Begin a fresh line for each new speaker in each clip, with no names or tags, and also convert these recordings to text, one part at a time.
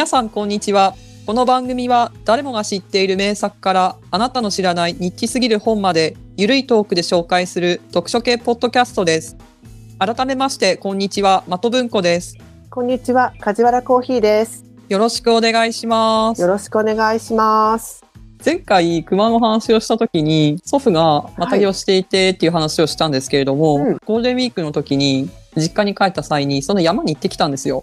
皆さんこんにちは。この番組は誰もが知っている名作からあなたの知らないニッチすぎる本までゆるいトークで紹介する読書系ポッドキャストです。改めましてこんにちは的文庫です。
こんにちは、梶原コーヒーです。
よろしくお願いします。
よろしくお願いします。
前回熊の話をした時に祖父がまたぎをしていてっていう話をしたんですけれども、
うん。
ゴールデンウィークの時に実家に帰った際にその山に行ってきたんですよ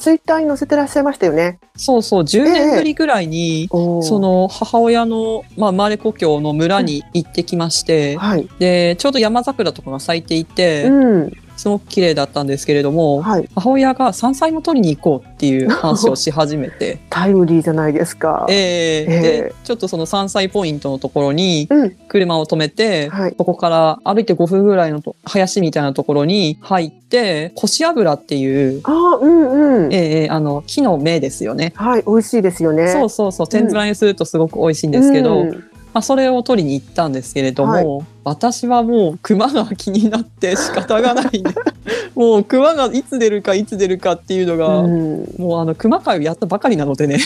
ツイッターに載せてらっしゃいましたよね。
そうそう10年ぶりぐらいに、
おー
そ、の母親の、まあ、生まれ故郷の村に行ってきまして、
はい。
でちょうど山桜とかが咲いていて、
うん。
すごく綺麗だったんですけれども、
はい。
母親が山菜も取りに行こうっていう 話をし始めて
タイムリーじゃないですか。
えー
え
でちょっとその山菜ポイントのところに
うん。
車を止めて、
はい。
ここから歩いて5分ぐらいのと林みたいなところに入って、腰油っていう、
ああ、うんうん。
えーあの、木の芽ですよね。
はい。美味しいですよね。
そうそうそう、天ぷらにするとすごく美味しいんですけど、
うん
まあ、それを取りに行ったんですけれども、私はもう熊が気になって仕方がないんで、もう熊がいつ出るかいつ出るかっていうのが、
うん
もうあの熊会をやったばかりなのでね、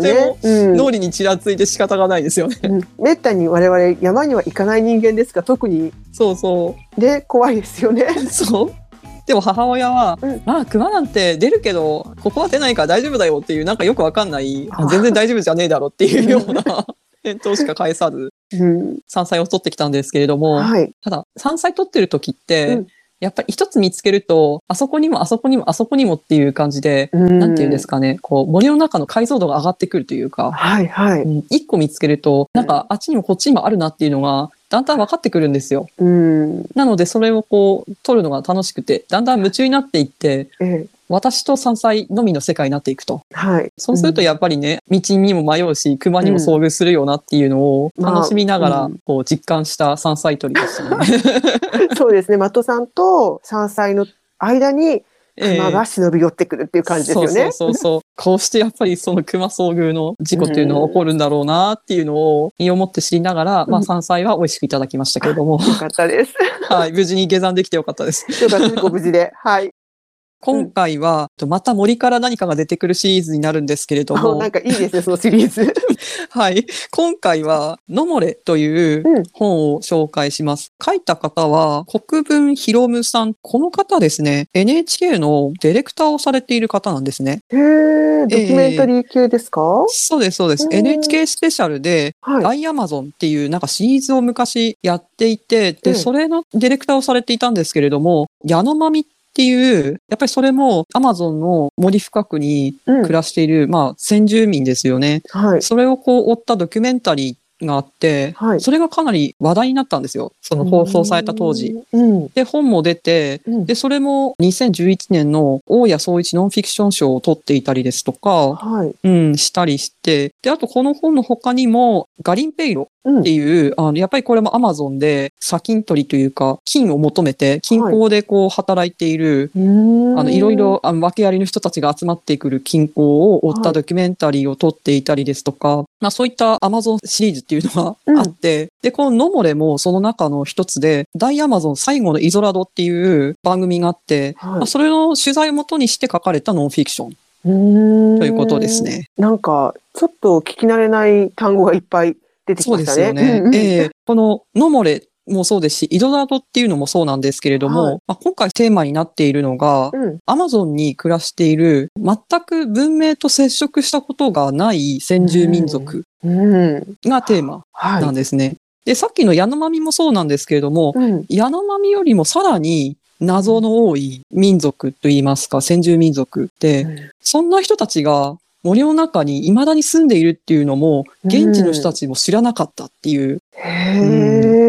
ね。
ど
うん
脳裏にちらついて仕方がないですよね。
うんめったに我々山には行かない人間ですが特に
そうそう。
ね怖いですよね。
そう。でも母親は、
うん
まあ熊なんて出るけど、ここは出ないから大丈夫だよっていう、なんかよくわかんない、あ全然大丈夫じゃねえだろっていうような返答しか返さず、
うん。
山菜を取ってきたんですけれども、
はい。
ただ山菜取ってる時って、
うん
やっぱり一つ見つけると、あそこにもあそこにもあそこにもっていう感じで、
な
なんていうんですかね、こう森の中の解像度が上がってくるというか、
はいはい。
うん一個見つけると、なんかあっちにもこっちにもあるなっていうのが、だんだん分かってくるんですよ。
うん。
なのでそれをこう、取るのが楽しくて、だんだん夢中になっていって、
ええ。
私と山菜のみの世界になっていくと。
はい。
そうするとやっぱりね、道にも迷うし、熊にも遭遇するよなっていうのを
まあ
楽しみながら
うん、
こう実感した山菜採りでしたね。
そうですね。的さんと山菜の間に
ええ
熊が忍び寄ってくるっていう感じですよね。
そうそうそうそう。こうしてやっぱりその熊遭遇の事故っていうのは起こるんだろうなっていうのを身をもって知りながら、まあ
うん
山菜は美味しくいただきましたけれども、
よかったです。
はい、無事に下山できてよかったです。
よかったです。ご無事で。はい。
今回は、また森から何かが出てくるシリーズになるんですけれど
あ
も
な、んかいいですね、そのシリーズ。
はい。今回は、のもれという
うん
本を紹介します。書いた方は、国分ひろむさん。この方ですね、NHK のディレクターをされている方なんですね。
へえ、ドキュメンタリー系ですか、
そうです、そうです。
うん
NHK スペシャルで、
はい。
ダイアマゾンっていうなんかシリーズを昔やっていて、で、
うん
それのディレクターをされていたんですけれども、矢野まみっていう、やっぱりそれもアマゾンの森深くに
うん
暮らしている、まあ、先住民ですよね。
はい。
それをこう追ったドキュメンタリーがあって、
はい
それがかなり話題になったんですよ。その放送された当時。。
うん。
で、本も出て、
うん
で、それも2011年の大谷総一ノンフィクション賞を取っていたりですとか、
はい。
うん、したりして、で、あとこの本の他にも、ガリンペイロ
うん
っていう、あの、やっぱりこれもアマゾンで砂金取りというか、金を求めて、金鉱でこう働いている、
うーん
あの、いろい。ろ、あの、訳ありの人たちが集まってくる金鉱を追った
はい
ドキュメンタリーを撮っていたりですとか、まあそういったアマゾンシリーズっていうのがあって、で、このノモレもその中の一つで、大アマゾン最後のイゾラドっていう番組があって、
はい
まあそれの取材をもとにして書かれたノンフィクション
うーん
ということです。ね。
なんか、ちょっと聞き慣れない単語がいっぱい出てき
そうで
ましたね。
すよね。
うんうん
ええこのノモレもそうですし、イドラドっていうのもそうなんですけれども、
はい
まあ、今回テーマになっているのが、
うん。
アマゾンに暮らしている全く文明と接触したことがない先住民族
うん。
がテーマ
はい。
なんですね。で、さっきのヤノマミもそうなんですけれども、
うん。
ヤノマミよりもさらに謎の多い民族といいますか、先住民族で、そんな人たちが森の中に未だに住んでいるっていうのも、現地の人たちも知らなかったっていう。
へえ。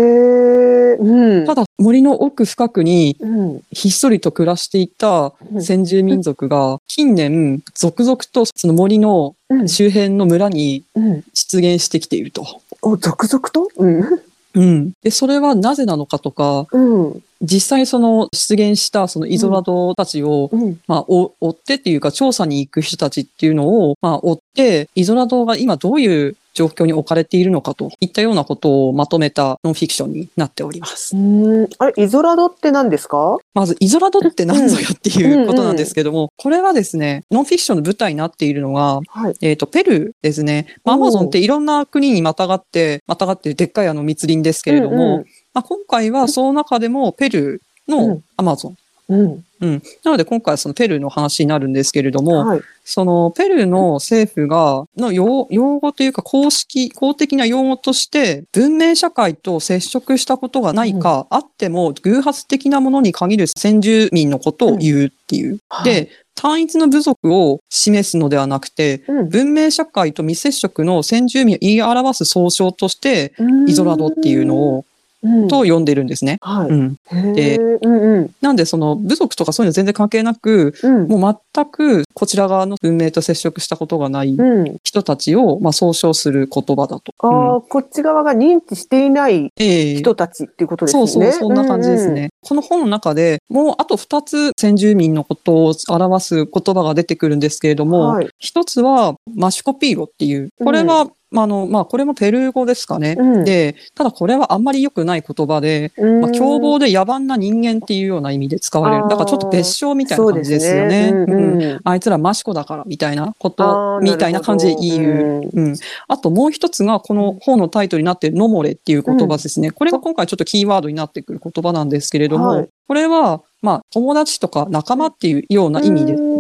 うん。
ただ森の奥深くに
うん。
ひっそりと暮らしていた
うん
先住民族が近年続々とその森の
うん。
周辺の村に
うん。
出現してきていると。
お、続々と？うん。
うん。で、それはなぜなのかとか、
うん。
実際その出現したそのイゾラドたちを、
うん。
まあ、お追ってっていうか調査に行く人たちっていうのを、まあ、追って、イゾラドが今どういう状況に置かれているのかといったようなことをまとめたノンフィクションになっております。
うん。あれ、イゾラドって何ですか？
まず、イゾラドって何ぞやっていうことなんですけども、これはですね、ノンフィクションの舞台になっているのが、
はい。
えっ、と、ペルーですね。まあアマゾンっていろんな国にまたがって、またがってるでっかいあの密林ですけれども、
うん
まあ、今回はその中でもペルーの
うん
アマゾン。
うん。
うん。なので今回はそのペルーの話になるんですけれども、
はい。
そのペルーの政府が、の用用語というか公式、公的な用語として、文明社会と接触したことがないか、あっても偶発的なものに限る先住民のことを言うっていう。
はい
で、単一の部族を示すのではなくて、
うん
文明社会と未接触の先住民を言い表す総称として、イゾラドっていうのを、
うん、
と呼んでるんですね。
はい。
うん。で
へーうんうん。
なんでその部族とかそういうの全然関係なく、
うん。
もう全くこちら側の文明と接触したことがない
うん。
人たちを、まあ、総称する言葉だと。
ああ、
うん
こっち側が認知していない
ええ
人たちっていうことですね。
そうそう、そんな感じですね。この本の中でもうあと2つ先住民のことを表す言葉が出てくるんですけれども、
はい
一つはマシュコピーロっていう、これは、まああの、まあ、これもペルー語ですかね。
うん
で、ただこれはあんまり良くない言葉で、
うん。
まあ、凶暴で野蛮な人間っていうような意味で使われる。だからちょっと別称みたいな感じですよね。
そうね
うん
うんうん
あいつらマシコだからみたいなこ
あ
と、
ー
みたいな感じで言う。うん、あともう一つがこの本のタイトルになっているノモレっていう言葉ですね。これが今回ちょっとキーワードになってくる言葉なんですけれども、
はい
これはまあ友達とか仲間っていうような意味で
うん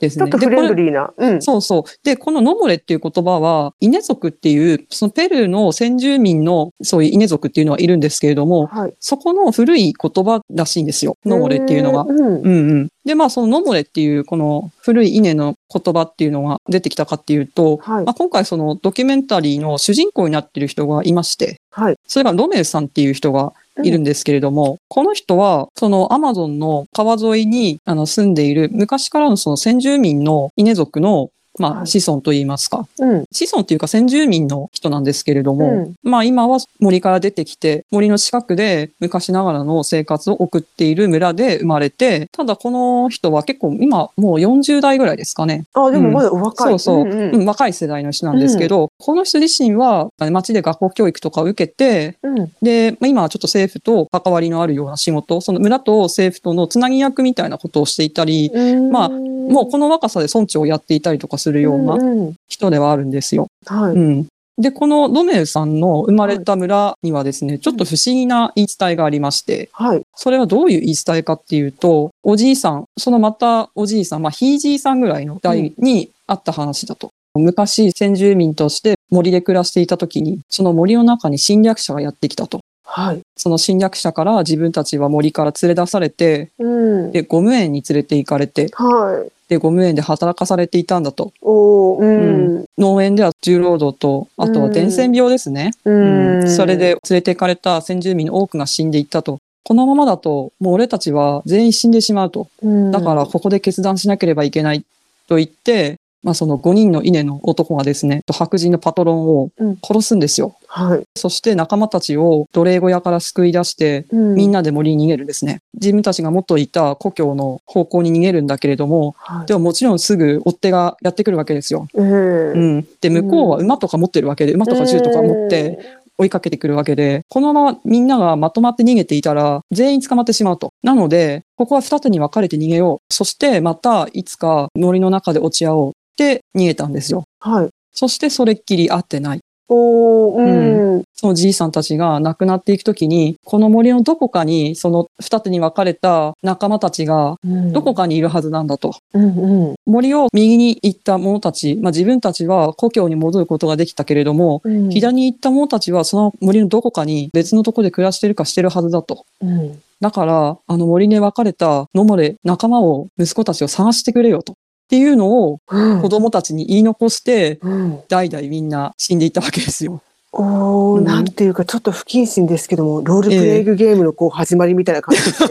ですね。
ちょっとフレンドリーな。うん。
そうそう。で、このノモレっていう言葉は、イネ族っていう、そのペルーの先住民のそういうイネ族っていうのはいるんですけれども、
はい。
そこの古い言葉らしいんですよ。ノモレっていうのが。
うん。
うんうん。で、まあ、そのノモレっていう、この古い稲の言葉っていうのが出てきたかっていうと、
はい
まあ、今回そのドキュメンタリーの主人公になっている人がいまして、
はい。
それがロメルさんっていう人がいるんですけれども、この人は、そのアマゾンの川沿いにあの住んでいる昔からのその先住民の稲族のまあ、
はい
子孫といいますか。
うん。
子孫っていうか先住民の人なんですけれども、
うん
まあ今は森から出てきて、森の近くで昔ながらの生活を送っている村で生まれて、ただこの人は結構今もう40代ぐらいですかね。
あ、でもまだお若い。
そうそう、
んん
うん若い世代の人なんですけど、この人自身は町で学校教育とかを受けて、
うん。
で、まあ、今はちょっと政府と関わりのあるような仕事、その村と政府とのつなぎ役みたいなことをしていたり、まあもうこの若さで村長をやっていたりとかするような
うんうん
人ではあるんですよ。
はい。
うん。で、このロメルさんの生まれた村にはですね、ちょっと不思議な言い伝えがありまして、
はい。
それはどういう言い伝えかっていうと、おじいさん、そのまたおじいさん、まあ、ひいじいさんぐらいの代にあった話だと。昔、先住民として森で暮らしていた時に、その森の中に侵略者がやってきたと。
はい。
その侵略者から自分たちは森から連れ出されて、
うん。
で、ゴム園に連れて行かれて、
はい。
で、ゴム園で働かされていたんだと。
うん。
農園では重労働と、あとは伝染病ですね。それで連れて行かれた先住民の多くが死んでいったと。このままだと、もう俺たちは全員死んでしまうと。
うん、
だからここで決断しなければいけないと言って、まあその5人の稲の男がですね、白人のパトロンを
うん
殺すんですよ。
はい。
そして仲間たちを奴隷小屋から救い出して、
うん
みんなで森に逃げるんですね。自分たちが元いた故郷の方向に逃げるんだけれども、
はい
でももちろんすぐ追っ手がやってくるわけですよ。
ええ
うん。で、向こうは馬とか持ってるわけで、馬とか銃とか持って、追いかけてくるわけで、このままみんながまとまって逃げていたら、全員捕まってしまうと。なので、ここは二手に分かれて逃げよう。そしてまたいつか森の中で落ち合おうって逃げたんですよ。
はい。
そしてそれっきり会ってない。
おーうん。
そのじいさんたちが亡くなっていくときに、この森のどこかに、その二手に分かれた仲間たちが、
うん
どこかにいるはずなんだと。
うんうん
森を右に行った者たち、まあ自分たちは故郷に戻ることができたけれども、
うん。
左に行った者たちはその森のどこかに別のところで暮らしてるかしてるはずだと。
うん。
だから、あの森に分かれた野漏れ仲間を、息子たちを探してくれよと。っていうのを
うん
子供たちに言い残して、
うん。
代々みんな死んでいったわけですよ。
おー、
うん
なんていうか、ちょっと不謹慎ですけども、ロールプレイングゲームのこう始まりみたいな感じで すね。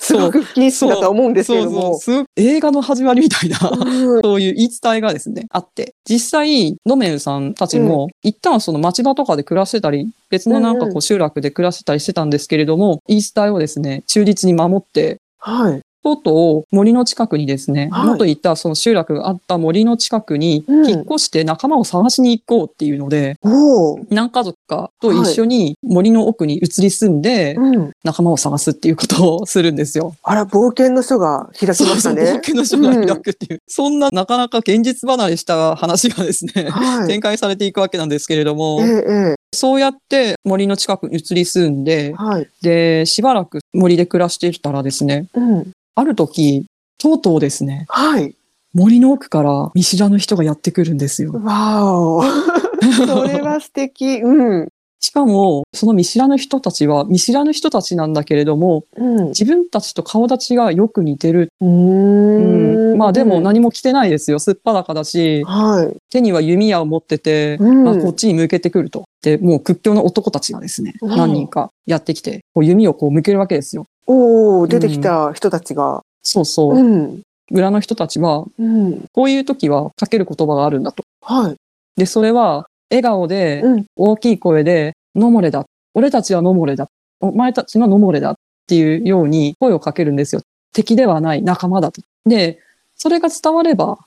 すごく不謹慎だとは思うんですけれども。
映画の始まりみたいな、
うん
そういう言い伝えがですね、あって。実際、ノメルさんたちも、一旦その町場とかで暮らしてたり、別のなんかこう集落で暮らしてたりしてたんですけれども、言い伝えをですね、忠実に守って、
はい。
とうとう森の近くにですね、
はい
元言ったその集落があった森の近くに
うん
引っ越して仲間を探しに行こうっていうので、
おー
何家族かと一緒に森の奥に移り住んで
うん。
仲間を探すっていうことをするんですよ。
あら、冒険の書が開きました
そうそう、冒
ね。
険の書が開くっていう、そんななかなか現実離れした話がですね、
はい。
展開されていくわけなんですけれども、
えええ
そうやって森の近くに移り住んで
え、はい。
で、しばらく森で暮らしていたらですね、
うん。
ある時、とうとうですね、
はい。
森の奥から見知らぬ人がやってくるんですよ。
わお。それは素敵。うん。
しかも、その見知らぬ人たちは見知らぬ人たちなんだけれども、
うん。
自分たちと顔立ちがよく似てる。
う
ん
ん。
まあでも何も着てないですよ。すっぱだかだし、
はい。
手には弓矢を持ってて、
うん
まあ、こっちに向けてくると。で、もう屈強な男たちがですね、
うん
何人かやってきて、こう弓をこう向けるわけですよ。
おお、出てきた人たちが。
そうそう。
うん。
村の人たちは、
うん。
こういう時はかける言葉があるんだと。
はい。
で、それは、笑顔で、
うん。
大きい声で、ノモレだ。俺たちはノモレだ。お前たちのノモレだっていうように声をかけるんですよ。敵ではない仲間だと。で、それが伝われば。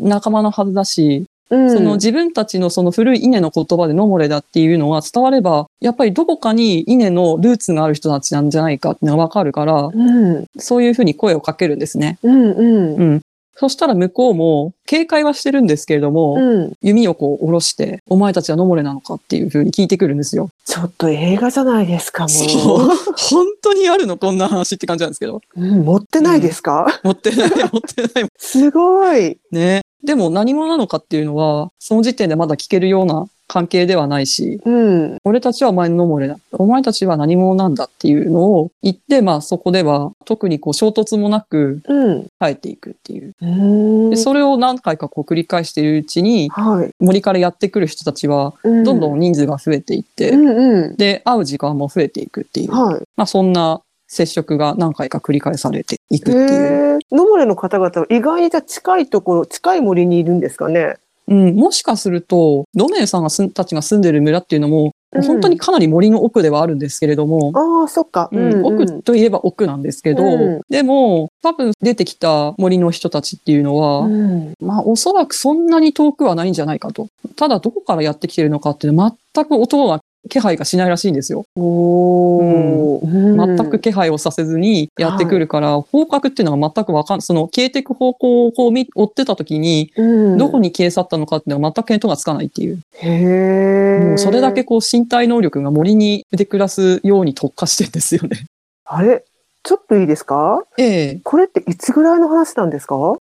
仲間のはずだし、
うん。
その自分たちのその古い稲の言葉でノモレだっていうのが伝われば、やっぱりどこかに稲のルーツがある人たちなんじゃないかってのがわかるから、
うん。
そういうふうに声をかけるんですね。
うん。うん。
うん。そしたら向こうも警戒はしてるんですけれども、
うん。
弓をこう下ろして、お前たちはノモレなのかっていうふうに聞いてくるんですよ。
ちょっと映画じゃないですか、も
そう。本当にあるのこんな話って感じなんですけど。
う。うん、持ってないですか、
持ってない、持ってない。
すごい。
ね。でも何者なのかっていうのは、その時点でまだ聞けるような関係ではないし、
うん。
俺たちはお前のノモレだ。お前たちは何者なんだっていうのを言って、まあそこでは特にこう衝突もなく
うん。
帰っていくっていう。
うーん
で、それを何回かこう繰り返しているうちに、
はい。
森からやってくる人たちは、
う
どんどん人数が増えていって、
うんうん。
で、会う時間も増えていくっていう。
はい。
まあそんな接触が何回か繰り返されていく
へ
っていう。
え。野森の方々は意外にじゃあ近いところ、近い森にいるんですかね？
うん、もしかすると、ドメイさんがすんたちが住んでる村っていうのも、
うん
本当にかなり森の奥ではあるんですけれども、
ああ、そっか。
うん奥といえば奥なんですけど、
うん
でも、多分出てきた森の人たちっていうのは、
うん。
まあおそらくそんなに遠くはないんじゃないかと。ただどこからやってきてるのかっていうのは全く音は気配がしないらしいんですよ。
おー。
全く気配をさせずにやってくるから、方角っていうのが全くわかんその消えていく方向をこう見追ってた時に、
うん、
どこに消え去ったのかっていうのは全く見当がつかないっていう。
へえ。
もうそれだけこう身体能力が森にで暮らすように特化してんですよね。
あれ？ちょっといいですか？
ええ。
これっていつぐらいの話なんですか？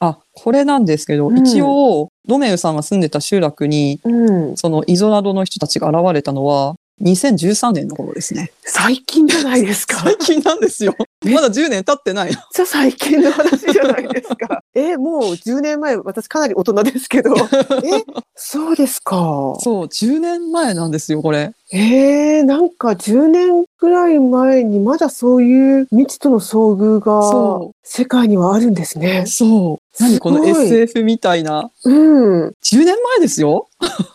あ、これなんですけど、
うん
一応、ドメウさんが住んでた集落に、
うん。
そのイゾラドの人たちが現れたのは、2013年の頃ですね。
最近じゃないですか。
最近なんですよ。まだ10年経ってない。
めっちゃ最近の話じゃないですか。え、もう10年前、私かなり大人ですけど。え、そうですか。
そう、10年前なんですよ、これ。
えー、なんか10年くらい前にまだそういう未知との遭遇が
そ
世界にはあるんですね。
そう。何この SF みたいな。
うん。
10年前ですよ。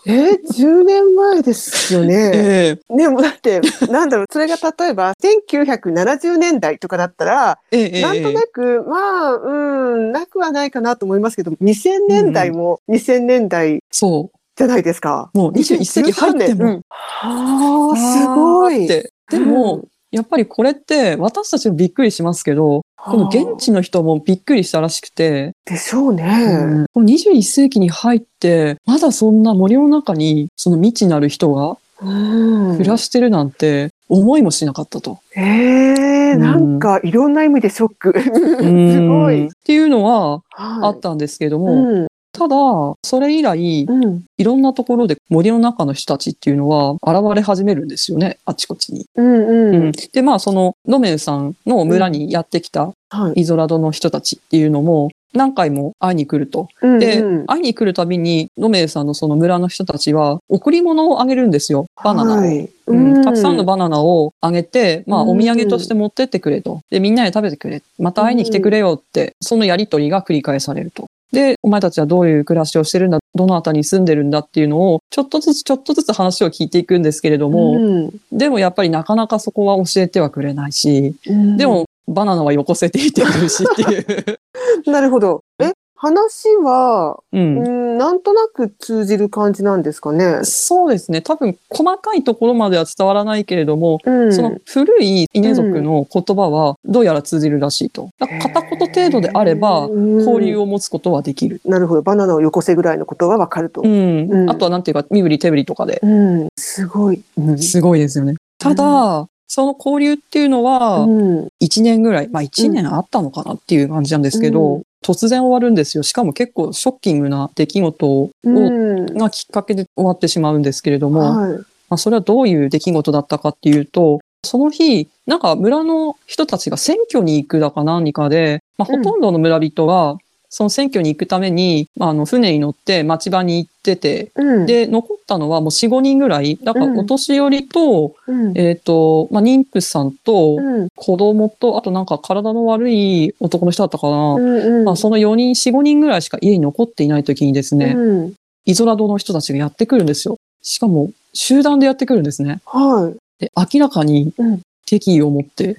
えー、10年前ですよね。
ええ
でもだって、なんだろう、それが例えば1970年代とかだったら、
ええええ
なんとなく、まあ、うん、なくはないかなと思いますけど、2000年代も2000年代
そ
じゃないですか。
う。もう21世紀入っても。
うんはあ、すごい。
ででも、やっぱりこれって私たちもびっくりしますけど、この現地の人もびっくりしたらしくて、
でしょうね。
うんこの21世紀に入って、まだそんな森の中にその未知なる人が
うん
暮らしてるなんて思いもしなかったと。
ええなんかいろんな意味でショック。すごい。
っていうのはあ
あ
ったんですけども、
うん。
ただ、それ以来、
うん。
いろんなところで森の中の人たちっていうのは現れ始めるんですよね、あちこちに。
うん。
う
うんん。
で、まあ、その、ドメンさんの村にやってきた
はい。
イゾラドの人たちっていうのも、何回も会いに来ると。
うん
で、
うん
会いに来るたびに、ドメンさんのその村の人たちは、贈り物をあげるんですよ。バナナを。
はい
うんたくさんのバナナをあげて、まあ、
うん
お土産として持ってってくれと。で、みんなで食べてくれ。また会いに来てくれよって、そのやりとりが繰り返されると。で、お前たちはどういう暮らしをしてるんだ、どのあたりに住んでるんだっていうのを、ちょっとずつちょっとずつ話を聞いていくんですけれども、
うん
でもやっぱりなかなかそこは教えてはくれないし、
うん
でもバナナはよこせていてくるしっていう。
なるほど。え、話は、
う。
うんん、なんとなく通じる感じなんですかね。
そうですね。多分、細かいところまでは伝わらないけれども、
うん。
その古い稲族の言葉はどうやら通じるらしいと。だから片言程度であれば、交流
を。
を持つことはできる。
なるほど。バナナをよこせぐらいのことがわかると。
う
うん
ん。あとはなんていうか、身振り手振りとかで。
うん。すごい。うん。
すごいですよね。ただ、その交流っていうのは、
うん。
1年ぐらい、まあ1年あったのかなっていう感じなんですけど、
うん
突然終わるんですよ。しかも結構ショッキングな出来事を、
うん。
がきっかけで終わってしまうんですけれども、
はい。
まあ、それはどういう出来事だったかっていうと、その日、なんか村の人たちが選挙に行くだか何かで、まあ、
うん
ほとんどの村人が、その選挙に行くために、まあ、あの、船に乗って町場に行ってて、
うん。
で、残ったのはもう4、5人ぐらい。だから、
うん
お年寄りと、
うん。
えっ、と、まあ、妊婦さんと、
うん。
子供と、あとなんか体の悪い男の人だったかな。
うん。うん。
まあ、その4人、4、5人ぐらいしか家に残っていない時にですね、
うん。
イゾラドの人たちがやってくるんですよ。しかも、集団でやってくるんですね。
はい。
で、明らかに
うん
敵意を持って、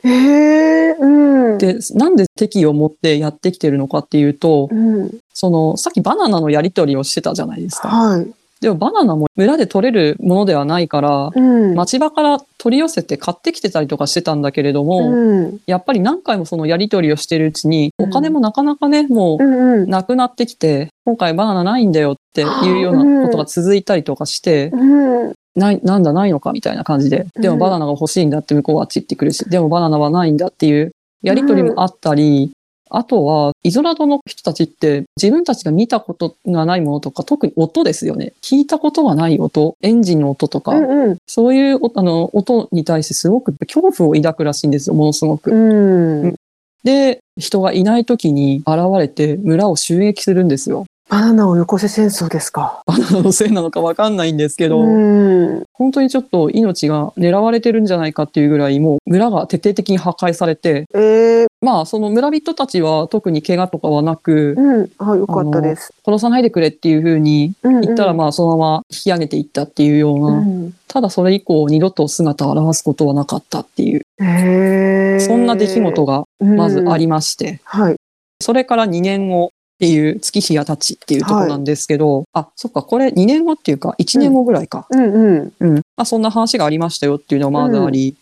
うん。
で、なんで敵意を持ってやってきてるのかっていうと、
うん。
その、さっきバナナのやり取りをしてたじゃないですか。
はい。
でもバナナも村で取れるものではないから、
うん。
町場から取り寄せて買ってきてたりとかしてたんだけれども、
うん。
やっぱり何回もそのやり取りをしてるうちに、
うん
お金もなかなかね、も
う
なくなってきて、今回バナナないんだよっていうようなことが続いたりとかして、
うん。
ない、なんだないのかみたいな感じで、でもバナナが欲しいんだって向こうはあっち行ってくるし、でもバナナはないんだっていうやりとりもあったり、あとは、イゾラドの人たちって自分たちが見たことがないものとか、特に音ですよね。聞いたことがない音、エンジンの音とか、
うん。
そういうおあの音に対してすごく恐怖を抱くらしいんですよ、ものすごく。
うん。
で、人がいない時に現れて村を襲撃するんですよ。
バナナをよこせ戦争ですか？
バナナのせいなのかわかんないんですけど、
うん。
本当にちょっと命が狙われてるんじゃないかっていうぐらい、もう村が徹底的に破壊されて、
ええ、
まあその村人たちは特に怪我とかはなく、
うん。あ、よかったです。
殺さないでくれっていう風に
うん。
言ったらまあそのまま引き上げていったっていうような、
うん。
ただそれ以降二度と姿を現すことはなかったっていう、
へえ。
そんな出来事がまずあ
り。
りまして、
はい。
それから2年後っていう月日が経ちっていうところなんですけど、あ、そっか、これ2年後っていうか1年後ぐらいか。
うんうん。
うん。まあそんな話がありましたよっていうのがまずあり、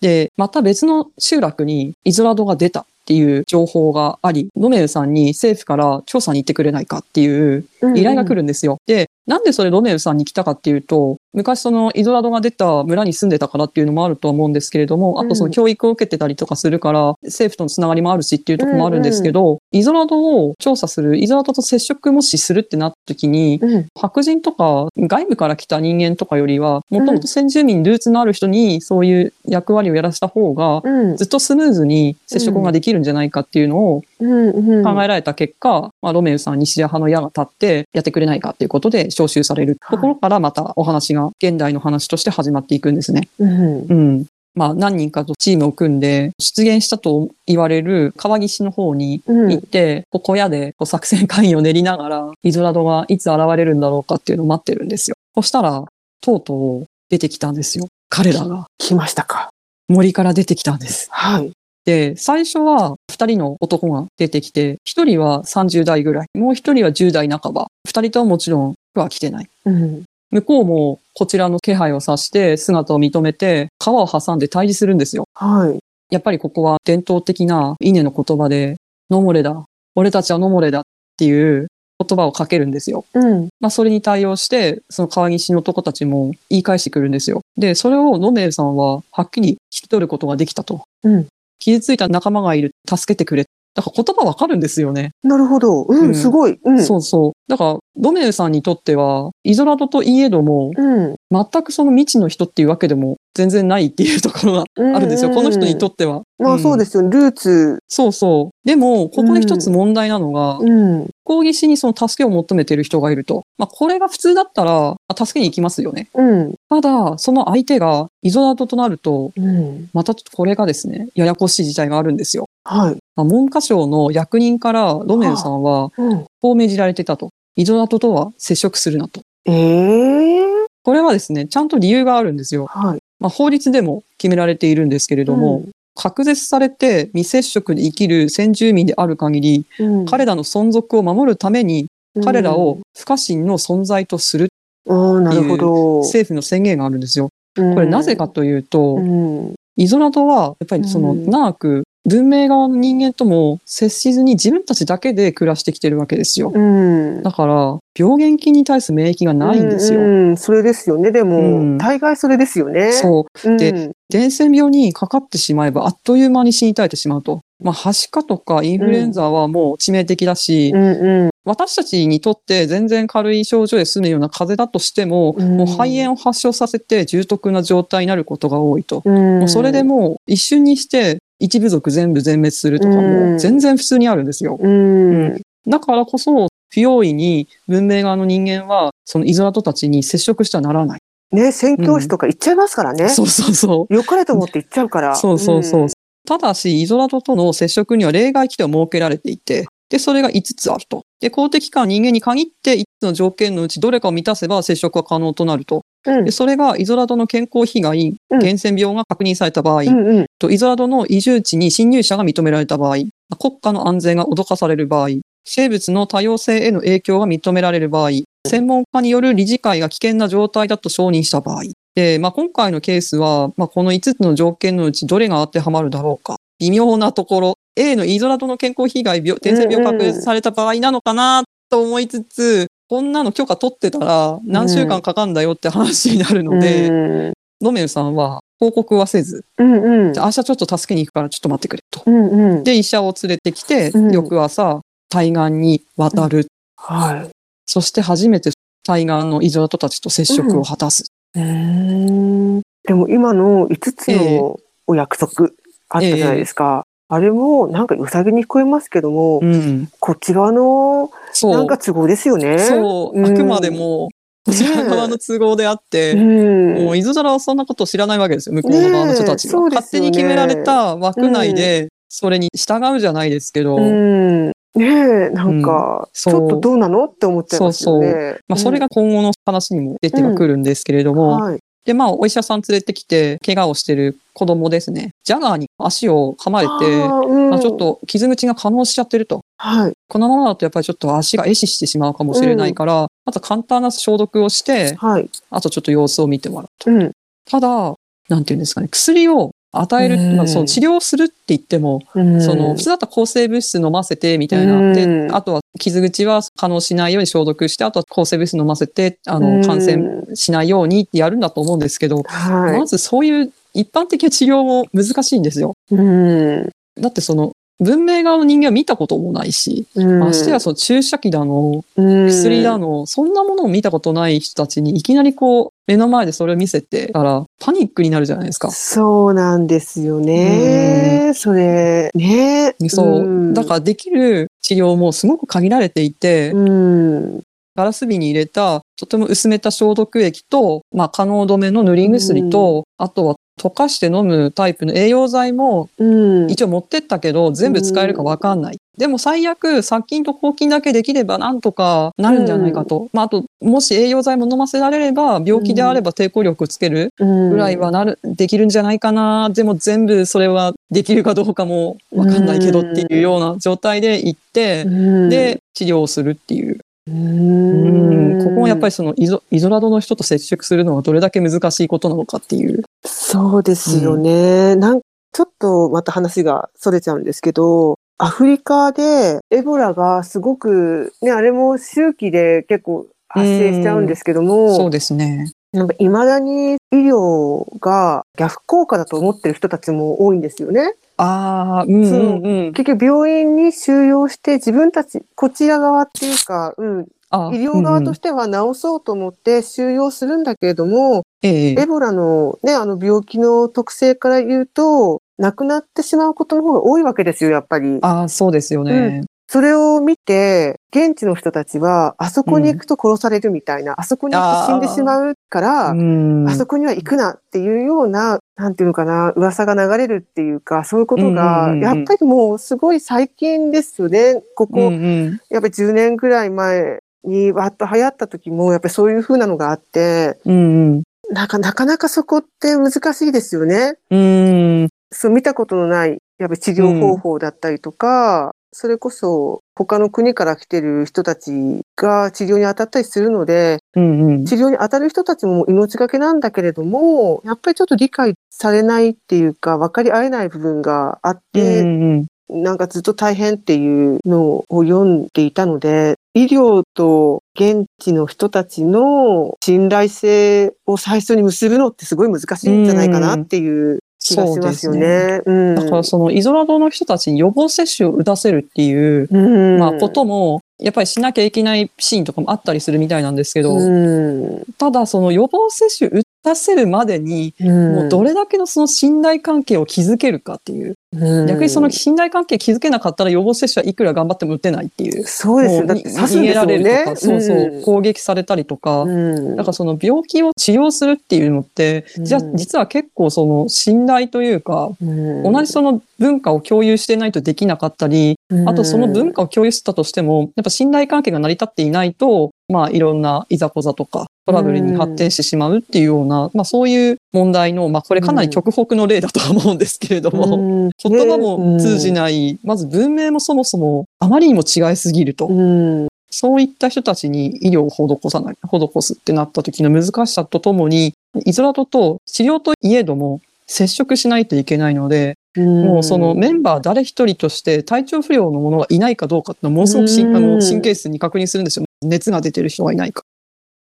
で、また別の集落にイゾラドが出たっていう情報があり、ノメルさんに政府から調査に行ってくれないかっていう依頼が来
る。
るんですよ。で、なんでそれロメルさんに来たかっていうと、昔そのイゾラドが出た村に住んでたからっていうのもあるとは思うんですけれども、あとその教育を受けてたりとかするから、政府とのつながりもあるしっていうところもあるんですけど、イゾラドを調査する、イゾラドと接触もしするってなった時に、
うん。
白人とか外部から来た人間とかよりは、もともと先住民ルーツのある人にそういう役割をやらせた方が、
うん。
ずっとスムーズに接触ができるんじゃないかっていうのを
うん。うん。
考えられた結果、まあ、ロメウさんにシリア派の矢が立ってやってくれないかっていうことで招集されるところからまたお話が現代の話として始まっていくんですね。
うん。
うん。まあ何人かとチームを組んで出現したと言われる川岸の方に
うん。
行って、こう小屋でこう作戦会議を練りながら、イゾラドがいつ現れるんだろうかっていうのを待ってるんですよ。そしたら、とうとう出てきたんですよ。彼らが
来ましたか。
森から出てきたんです。
はい。
で、最初は二人の男が出てきて、一人は30代ぐらい、もう一人は10代半ば。二人とももちろん服は着てない。
うん。
向こうもこちらの気配を察して姿を認めて、川を挟んで対峙するんですよ。
はい。
やっぱりここは伝統的な稲の言葉で、ノモレだ。俺たちはノモレだっていう言葉をかけるんですよ。
うん。
まあそれに対応して、その川岸の男たちも言い返してくるんですよ。で、それをノメルさんははっきり聞き取ることができたと。
うん。
傷ついた仲間がいる。助けてくれ。だから言葉わかるんですよね。
なるほど。う
うん
ん。すごい。うん。
そうそう。だから、ドメルさんにとっては、イゾラドといえども、
うん。
全くその未知の人っていうわけでも全然ないっていうところがあるんですよ。この人にと
っ
っては。
まあそうですすよね。ルーツ。
そうそう。でも、ここで一つ問題なのが、
うん。
抗議しにその助けを求めている人がいると。まあ、これが普通だったら、あ助けに行きますよね。
うん。
ただ、その相手がイゾラドとなると、
うん。
またちょっとこれがですね、ややこしい事態があるんですよ。
はい。
まあ、文科省の役人からロメルさんは、
うん。
こう命じられてたと。イゾラドとは接触するなと。
ええ
これはですね、ちゃんと理由があるんですよ。
はい。
まあ、法律でも決められているんですけれども、隔絶されて未接触で生きる先住民である限り、
うん
彼らの存続を守るために、彼らを不可侵の存在とする
なるほど。
政府の宣言があるんですよ。
こ
これなぜかというと、
うん。
イゾラドはやっぱりその
うん
長く文明側の人間とも接しずに自分たちだけで暮らしてきてるわけですよ。
うん。
だから病原菌に対する免疫がないんですよ。
うん、うんそれですよね。でも、
うん
大概それですよね。
そう。
うん。
で伝染病にかかってしまえばあっという間に死に絶えてしまうと。まあ、はしかとかインフルエンザはもう致命的だし、
うんうん。
私たちにとって全然軽い症状で済むような風邪だとしても、
うん
もう肺炎を発症させて重篤な状態になることが多いと。
うん、
もうそれでもう一瞬にして一部族全部全滅するとか
うん
も全然普通にあるんですよ。
うん。
だからこそ不用意に文明側の人間はそのイゾラトたちに接触してはならない。
ね、宣教師とか行っちゃいますからね。
そうそうそう。
良かれと思って行っちゃうから。
そうそうそう。
ん
ただし、イゾラドとの接触には例外規定を設けられていて、で、それが5つあると。で、公的機関人間に限って5つの条件のうちどれかを満たせば接触は可能となると。
うん
で、それがイゾラドの健康被害、
うん
伝染病が確認された場合、
うんうん。
とイゾラドの移住地に侵入者が認められた場合、国家の安全が脅かされる場合、生物の多様性への影響が認められる場合、専門家による理事会が危険な状態だと承認した場合。で、まあ、今回のケースは、まあ、この5つの条件のうちどれが当てはまるだろうか。微妙なところ、A のイゾラドの健康被害病、伝染病確認された場合なのかなと思いつつ、こんなの許可取ってたら何週間かかんだよって話になるので、
うん
ノメルさんは報告はせず、
うんうん
明日ちょっと助けに行くからちょっと待ってくれと。
うんうん。
で、医者を連れてきて、
うん
翌朝、対岸に渡る。
はい。
そして初めて対岸のイゾラトたちと接触を果たす。
うーんでも今の5つのお約束あったじゃないですか。あれもなんかうさぎに聞こえますけども、
うん。
こっち側の。なんか都合ですよね。
そう。
うん
あくまでも、こちら側の都合であって、
うん。
もうイゾラはそんなことを知らないわけですよ。向こうの側の人たちが。
ねね
勝手に決められた枠内で、それに従うじゃないですけど、
うん。ねえ、なんか、
うんそう
ちょっとどうなのって思っちゃいますよね。
まあ、それが今後の話にも出てはくるんですけれど
うん、
も、
はい。
で、まあ、お医者さん連れてきて、怪我をしてる子供ですね。ジャガーに足を噛まれて、
あーうん
まあ、ちょっと傷口が可能しちゃってると。
はい。
このままだとやっぱりちょっと足が壊死してしまうかもしれないから、まず簡単な消毒をして、
はい。
あとちょっと様子を見てもらうと。
うん。
ただ、なんていうんですかね、薬を与える、
うん
まあ、その治療するって言っても、
うん
その、普通だったら抗生物質飲ませて、みたいな。
うん
で、あとは傷口は可能しないように消毒して、あとは抗生物質飲ませて、あ
うん
の、感染しないようにってやるんだと思うんですけど、
はい。
まずそういう一般的な治療も難しいんですよ。
うん。
だってその、文明側の人間は見たこともないし、
うん
ましてやその注射器だの、
うん
薬だの、そんなものを見たことない人たちにいきなりこう、目の前でそれを見せてたら、パニックになるじゃないですか。
そうなんですよね。それ、ね。
そう。だからできる治療もすごく限られていて、
うん。
ガラス瓶に入れた、とても薄めた消毒液と、まあ、可能止めの塗り薬と、あとは溶かして飲むタイプの栄養剤も
うん。
一応持ってったけど、全部使えるかわかんない。でも最悪、殺菌と抗菌だけできればなんとかなるんじゃないかと。まあ、あと、もし栄養剤も飲ませられれば、病気であれば抵抗力つける
ぐ
ぐらいはなる、できるんじゃないかな。でも全部それはできるかどうかもわかんないけどっていうような状態で行って、で、治療をするっていう。
う
うん
ん、
ここもやっぱりそのイゾイゾラドの人と接触するのはどれだけ難しいことなのかっていう。
そうですよね。なんちょっとまた話がそれちゃうんですけど、アフリカでエボラがすごく、ね、あれも周期で結構発生しちゃうんですけども、
そうですね。
なんか未だに医療が逆効果だと思ってる人たちも多いんですよね。
ああ、うんうんうん。
結局病院に収容して自分たち、こちら側っていうか、うん、
あ
医療側と
て、
しては治そうと思って収容するんだけれども、
ええ
エボラのね、あの病気の特性から言うと、亡くなってしまうことの方が多いわけですよ、やっぱり。
ああ、そうですよね。
それを見て、現地の人たちは、あそこに行くと殺されるみたいな、あそこに行って死んでしまうから、
うん。
あそこには行くなっていうような、なんていうのかな、噂が流れるっていうか、そういうこと
うんうん
が、
うんうん。
やっぱりもうすごい最近ですよね。ここ、
うんうん。
やっぱり10年ぐらい前にわっと流行った時も、やっぱりそういう風なのがあって、
うんうん。
なんかなかなかそこって難しいですよね。
うん。
そう見たことのない、やっぱり治療方法だったりとか、それこそ他の国から来てる人たちが治療に当たったりするので、
うんうん。
治療に当たる人たちも命がけなんだけれども、やっぱりちょっと理解されないっていうか、分かり合えない部分があっ
う
て、
んうん
なんかずっと大変っていうのを読んでいたので、医療と現地の人たちの信頼性を最初に結ぶのってすごい難しいんじゃないかなっていう気がしますよね。うん。
だからそのイゾラドの人たちに予防接種を打たせるっていう、
うん、
まあことも、やっぱりしなきゃいけないシーンとかもあったりするみたいなんですけど、
うん、
ただその予防接種打たせるまでに、
うん、
もうどれだけのその信頼関係を築けるかっていう。
うん
逆にその信頼関係築けなかったら予防接種はいくら頑張っても打てないっていう。
そうですよ。
もう
だって刺すんです。
れるとか、そうそう、
うん
攻撃されたりとか、
うん
なんかその病気を治療するっていうのって、じゃ実は結構その信頼というか、
うん
同じその文化を共有してないとできなかったり、あとその文化を共有してたとしても、やっぱ信頼関係が成り立っていないと、まあいろんないざこざとかトラブルに発展してしまうっていうような、まあそういう問題の、まあこれかなり極北の例だとは思うんですけれども、
うん。
言葉も通じない、まず文明もそもそもあまりにも違いすぎると。
うん。
そういった人たちに医療を施さない、施すってなった時の難しさとともに、イゾラドと治療といえども接触しないといけないので、もうそのメンバー誰一人として体調不良の者がいないかどうかってのをものすごくあの神経質に確認するんですよ。熱が出てる人がいないか。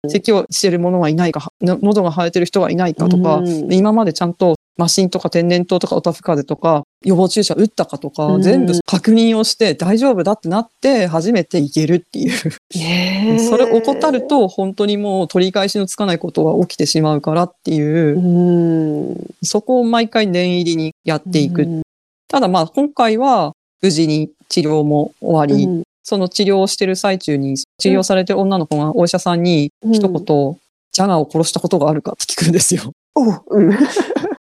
咳をしてる者がいないか、はの喉が腫れてる人がいないかとか、
うん。
今までちゃんとマシンとか天然痘とかオタフ風邪とか予防注射打ったかとか、
うん。
全部確認をして大丈夫だってなって初めていけるっていう。それを怠ると本当にもう取り返しのつかないことが起きてしまうからっていう。う、
ん。
そこを毎回念入りにやっていく。
うん。
ただまあ今回は無事に治療も終わり、
うん。
その治療をしてる最中に治療されてる女の子がお医者さんに一言、ジャガーを殺したことがあるか？って聞くんですよ。
おうん。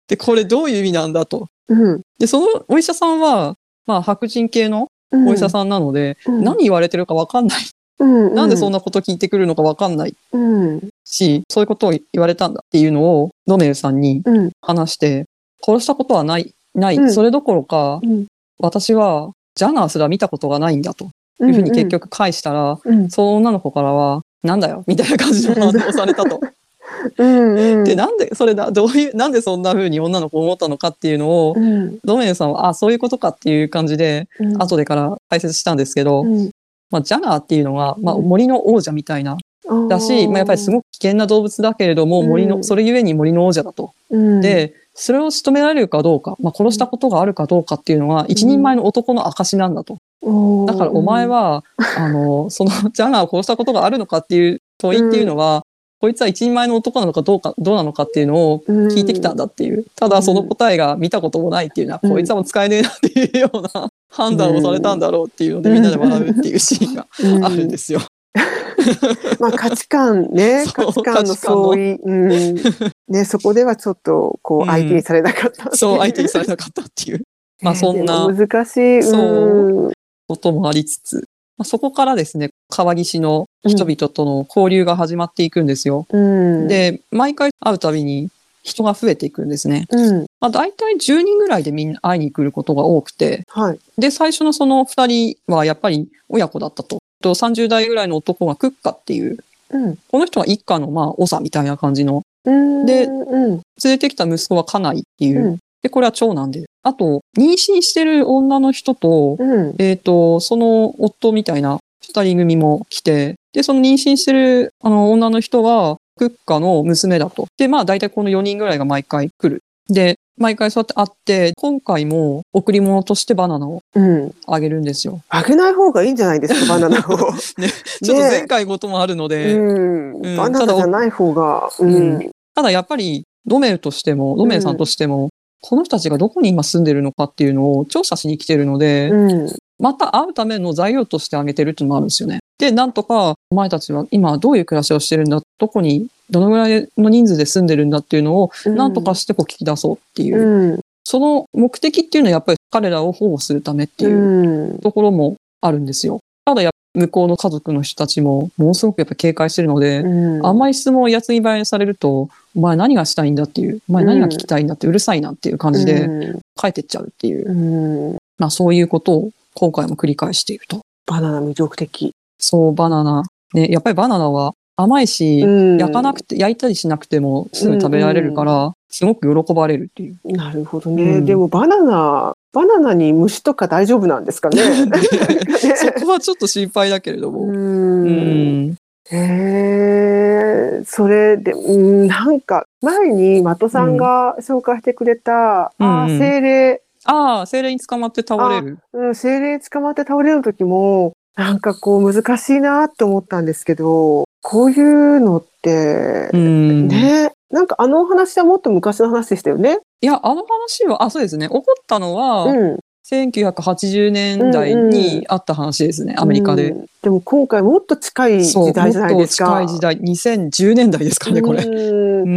で、これどういう意味なんだと。
うん。
で、そのお医者さんは、まあ白人系のお医者さんなので、
うん。
何言われてるかわかんない。
うん
なんでそんなこと聞いてくるのかわかんない
うん
し、そういうことを言われたんだっていうのをドメルさんに
うん。
話して、殺したことはない、ない。
うん。
それどころか、
うん。
私はジャガーすら見たことがないんだと。いうふうに結局返したら、
うん。
その女の子からは、なんだよみたいな感じの反応をされたと。
うんうん。
で、なんで、それだ、どういう、なんでそんな風に女の子思ったのかっていうのを、
うん。
ドメルさんは、あ、そういうことかっていう感じで、
うん。
後でから解説したんですけど、
うん。
まあ、ジャガーっていうのは、まあ、
うん。
森の王者みたいな、だし、まあ、やっぱりすごく危険な動物だけれども、森の、
うん
それゆえに森の王者だと。
うん。
で、それを仕留められるかどうか、まあ、殺したことがあるかどうかっていうのは、一人前の男の証なんだと。だからお前は、あの、その、ジャガーを殺したことがあるのかっていう問いっていうのは、こいつは一人前の男なのかどうか、どうなのかっていうのを聞いてきたんだっていう。ただその答えが見たこともないっていうのは、
うん
こいつはもう使えねえなっていうような判断をされたんだろうっていうので、
うん
みんなで笑うっていうシーンが
うん
あるんですよ。
まあ価値観ね、価値観の相違。うん。ね、そこではちょっと、こ
うん
う、相手にされなかった。
そう、相手にされなかったっていう。まあそんな
難しい。
そう
うん
こともありつつ、まあ、そこからですね、川岸の人々との交流が始まっていくんですよ。
うん。、
で、毎回会うたびに人が増えていくんですね。
うん。
まあ、大体10人ぐらいでみんな会いに来ることが多くて、
はい。
で、最初のその2人はやっぱり親子だったと。と30代ぐらいの男がクッカっていう、
うん。
この人が一家のまあ長みたいな感じの、
うん。
で
うん。
連れてきた息子は家内っていう、
うん
で、これは長男で。あと、妊娠してる女の人と、
うん。
えっ、と、その夫みたいな二人組も来て、で、その妊娠してるあの女の人は、クッカの娘だと。で、まあ大体この4人ぐらいが毎回来る。で、毎回そうやって会って、今回も贈り物としてバナナを
うん。
あげるんですよ。
あげない方がいいんじゃないですか、バナナを。
ね、ちょっと前回ごともあるので、
うん。
うん
バナナじゃない方が、う
うん
ん。
ただやっぱり、ドメルとしても、ドメルさんとしても、この人たちがどこに今住んでるのかっていうのを調査しに来てるので、
うん。
また会うための材料としてあげてるっていうのもあるんですよね。で、なんとか、お前たちは今どういう暮らしをしてるんだ、どこに、どのぐらいの人数で住んでるんだっていうのを、なんとかしてこう聞き出そうっていう。
うん。
その目的っていうのはやっぱり彼らを保護するためっていう
うん。
ところもあるんですよ。ただや向こうの家族の人たちもものすごくやっぱ警戒してるので、
うん
あんまり質問をやつにばえされると、お前何がしたいんだっていう、お前何が聞きたいんだってうるさいなっていう感じで
うん
帰ってっちゃうっていう、
うん
まあそういうことを今回も繰り返していると。
バナナ魅力的。
そう、バナナ。ね、やっぱりバナナは甘いし、
うん
焼かなくて、焼いたりしなくてもすぐ食べられるから、すごく喜ばれるっていう。
なるほどね。
うん
でもバナナ、バナナに虫とか大丈夫なんですかね？
そこはちょっと心配だけれども。
う。
うんん。
へえ、それで、うんなんか、前に的さんが紹介してくれた、あ
うんうん
精霊、
ああ、精霊に捕まって倒れる。
うん、精霊捕まって倒れる時も、なんかこう難しいなって思ったんですけど、こういうのって、
うん。
ね、なんかあのお話はもっと昔の話でしたよね。
いや、あの話は、あ、そうですね。起こったのは、
うん。
1980年代にあった話ですね、アメリカで。
うんでも今回もっと近い時代じゃないですか。
もっと近い時代、2010年代ですかね、これ。
うん
う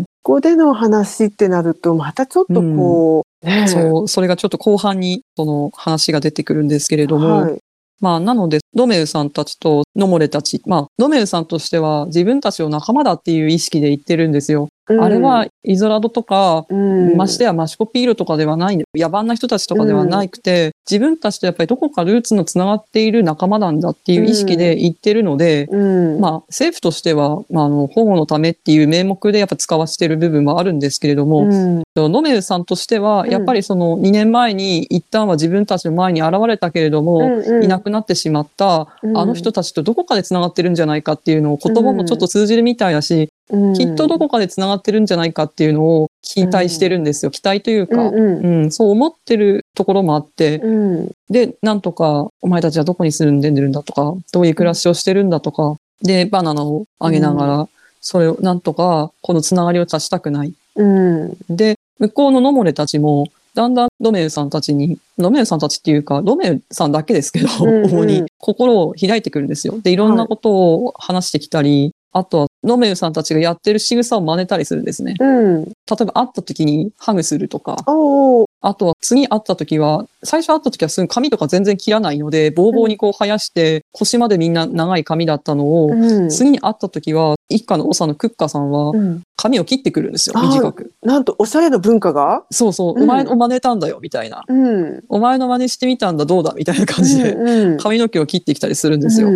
ん。
ここでの話ってなると、またちょっとこう、ね
そう、それがちょっと後半にその話が出てくるんですけれども、
はい。
まあ、なので、ドメウさんたちとノモレたち、まあ、ドメウさんとしては自分たちを仲間だっていう意識で言ってるんですよ。あれは、イゾラドとか、
うん、
ましてやマシコピールとかではない、野蛮な人たちとかではなくて、自分たちとやっぱりどこかルーツのつながっている仲間なんだっていう意識で言ってるので、
うん、
まあ、政府としては、まあ、あの、保護のためっていう名目でやっぱ使わせてる部分もあるんですけれども、
うん、
ノメルさんとしては、
うん。
やっぱりその2年前に一旦は自分たちの前に現れたけれども、
うん
いなくなってしまった、
うん。
あの人たちとどこかで繋がってるんじゃないかっていうのを言葉もちょっと通じるみたいだし、
うん
きっとどこかで繋がってるんじゃないかっていうのを期待してるんですよ。期待というか、
うんうん。
うん。そう思ってるところもあって、
うん、
で、なんとか、お前たちはどこに住んでるんだとか、どういう暮らしをしてるんだとか、で、バナナをあげながら、それをなんとか、このつながりを断ちたくない。
うん、
で、向こうのノモレたちも、だんだんロメウさんたちに、ロメウさんたちっていうか、ロメウさんだけですけど、
うんうん。
主に心を開いてくるんですよ。で、いろんなことを話してきたり、あとは、ロメウさんたちがやってる仕草を真似たりするんですね。
うん、
例えば会った時にハグするとか、あとは次会った時は、最初会った時はすぐ髪とか全然切らないので、ボーボーにこう生やして、腰までみんな長い髪だったのを、
うん、
次に会った時は、一家の長のクッカさんは
うん、
髪を切ってくるんですよ、
あー。
短く。
なんとおしゃれの文化が、
そうそう、
うん。
お前の真似たんだよ、みたいな。
うん、
お前の真似してみたんだ、どうだ、みたいな感じで、
うん、
髪の毛を切ってきたりするんですよ。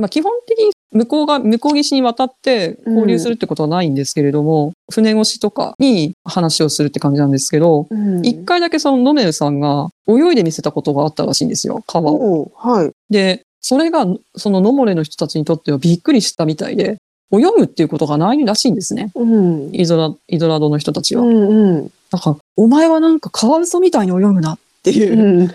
うん
まあ基本的に向こうが、向こう岸に渡って交流するってことはないんですけれども、船越しとかに話をするって感じなんですけど、
うん
一、回だけそのノメルさんが泳いで見せたことがあったらしいんですよ、川を。
はい。
で、それが、そのノモレの人たちにとってはびっくりしたみたいで、泳ぐっていうことがないらしいんですね。
うん、
イゾラ、イゾラドの人たちは。
うん、うん、
なんか、お前はなんかカワウソみたいに泳ぐなっていう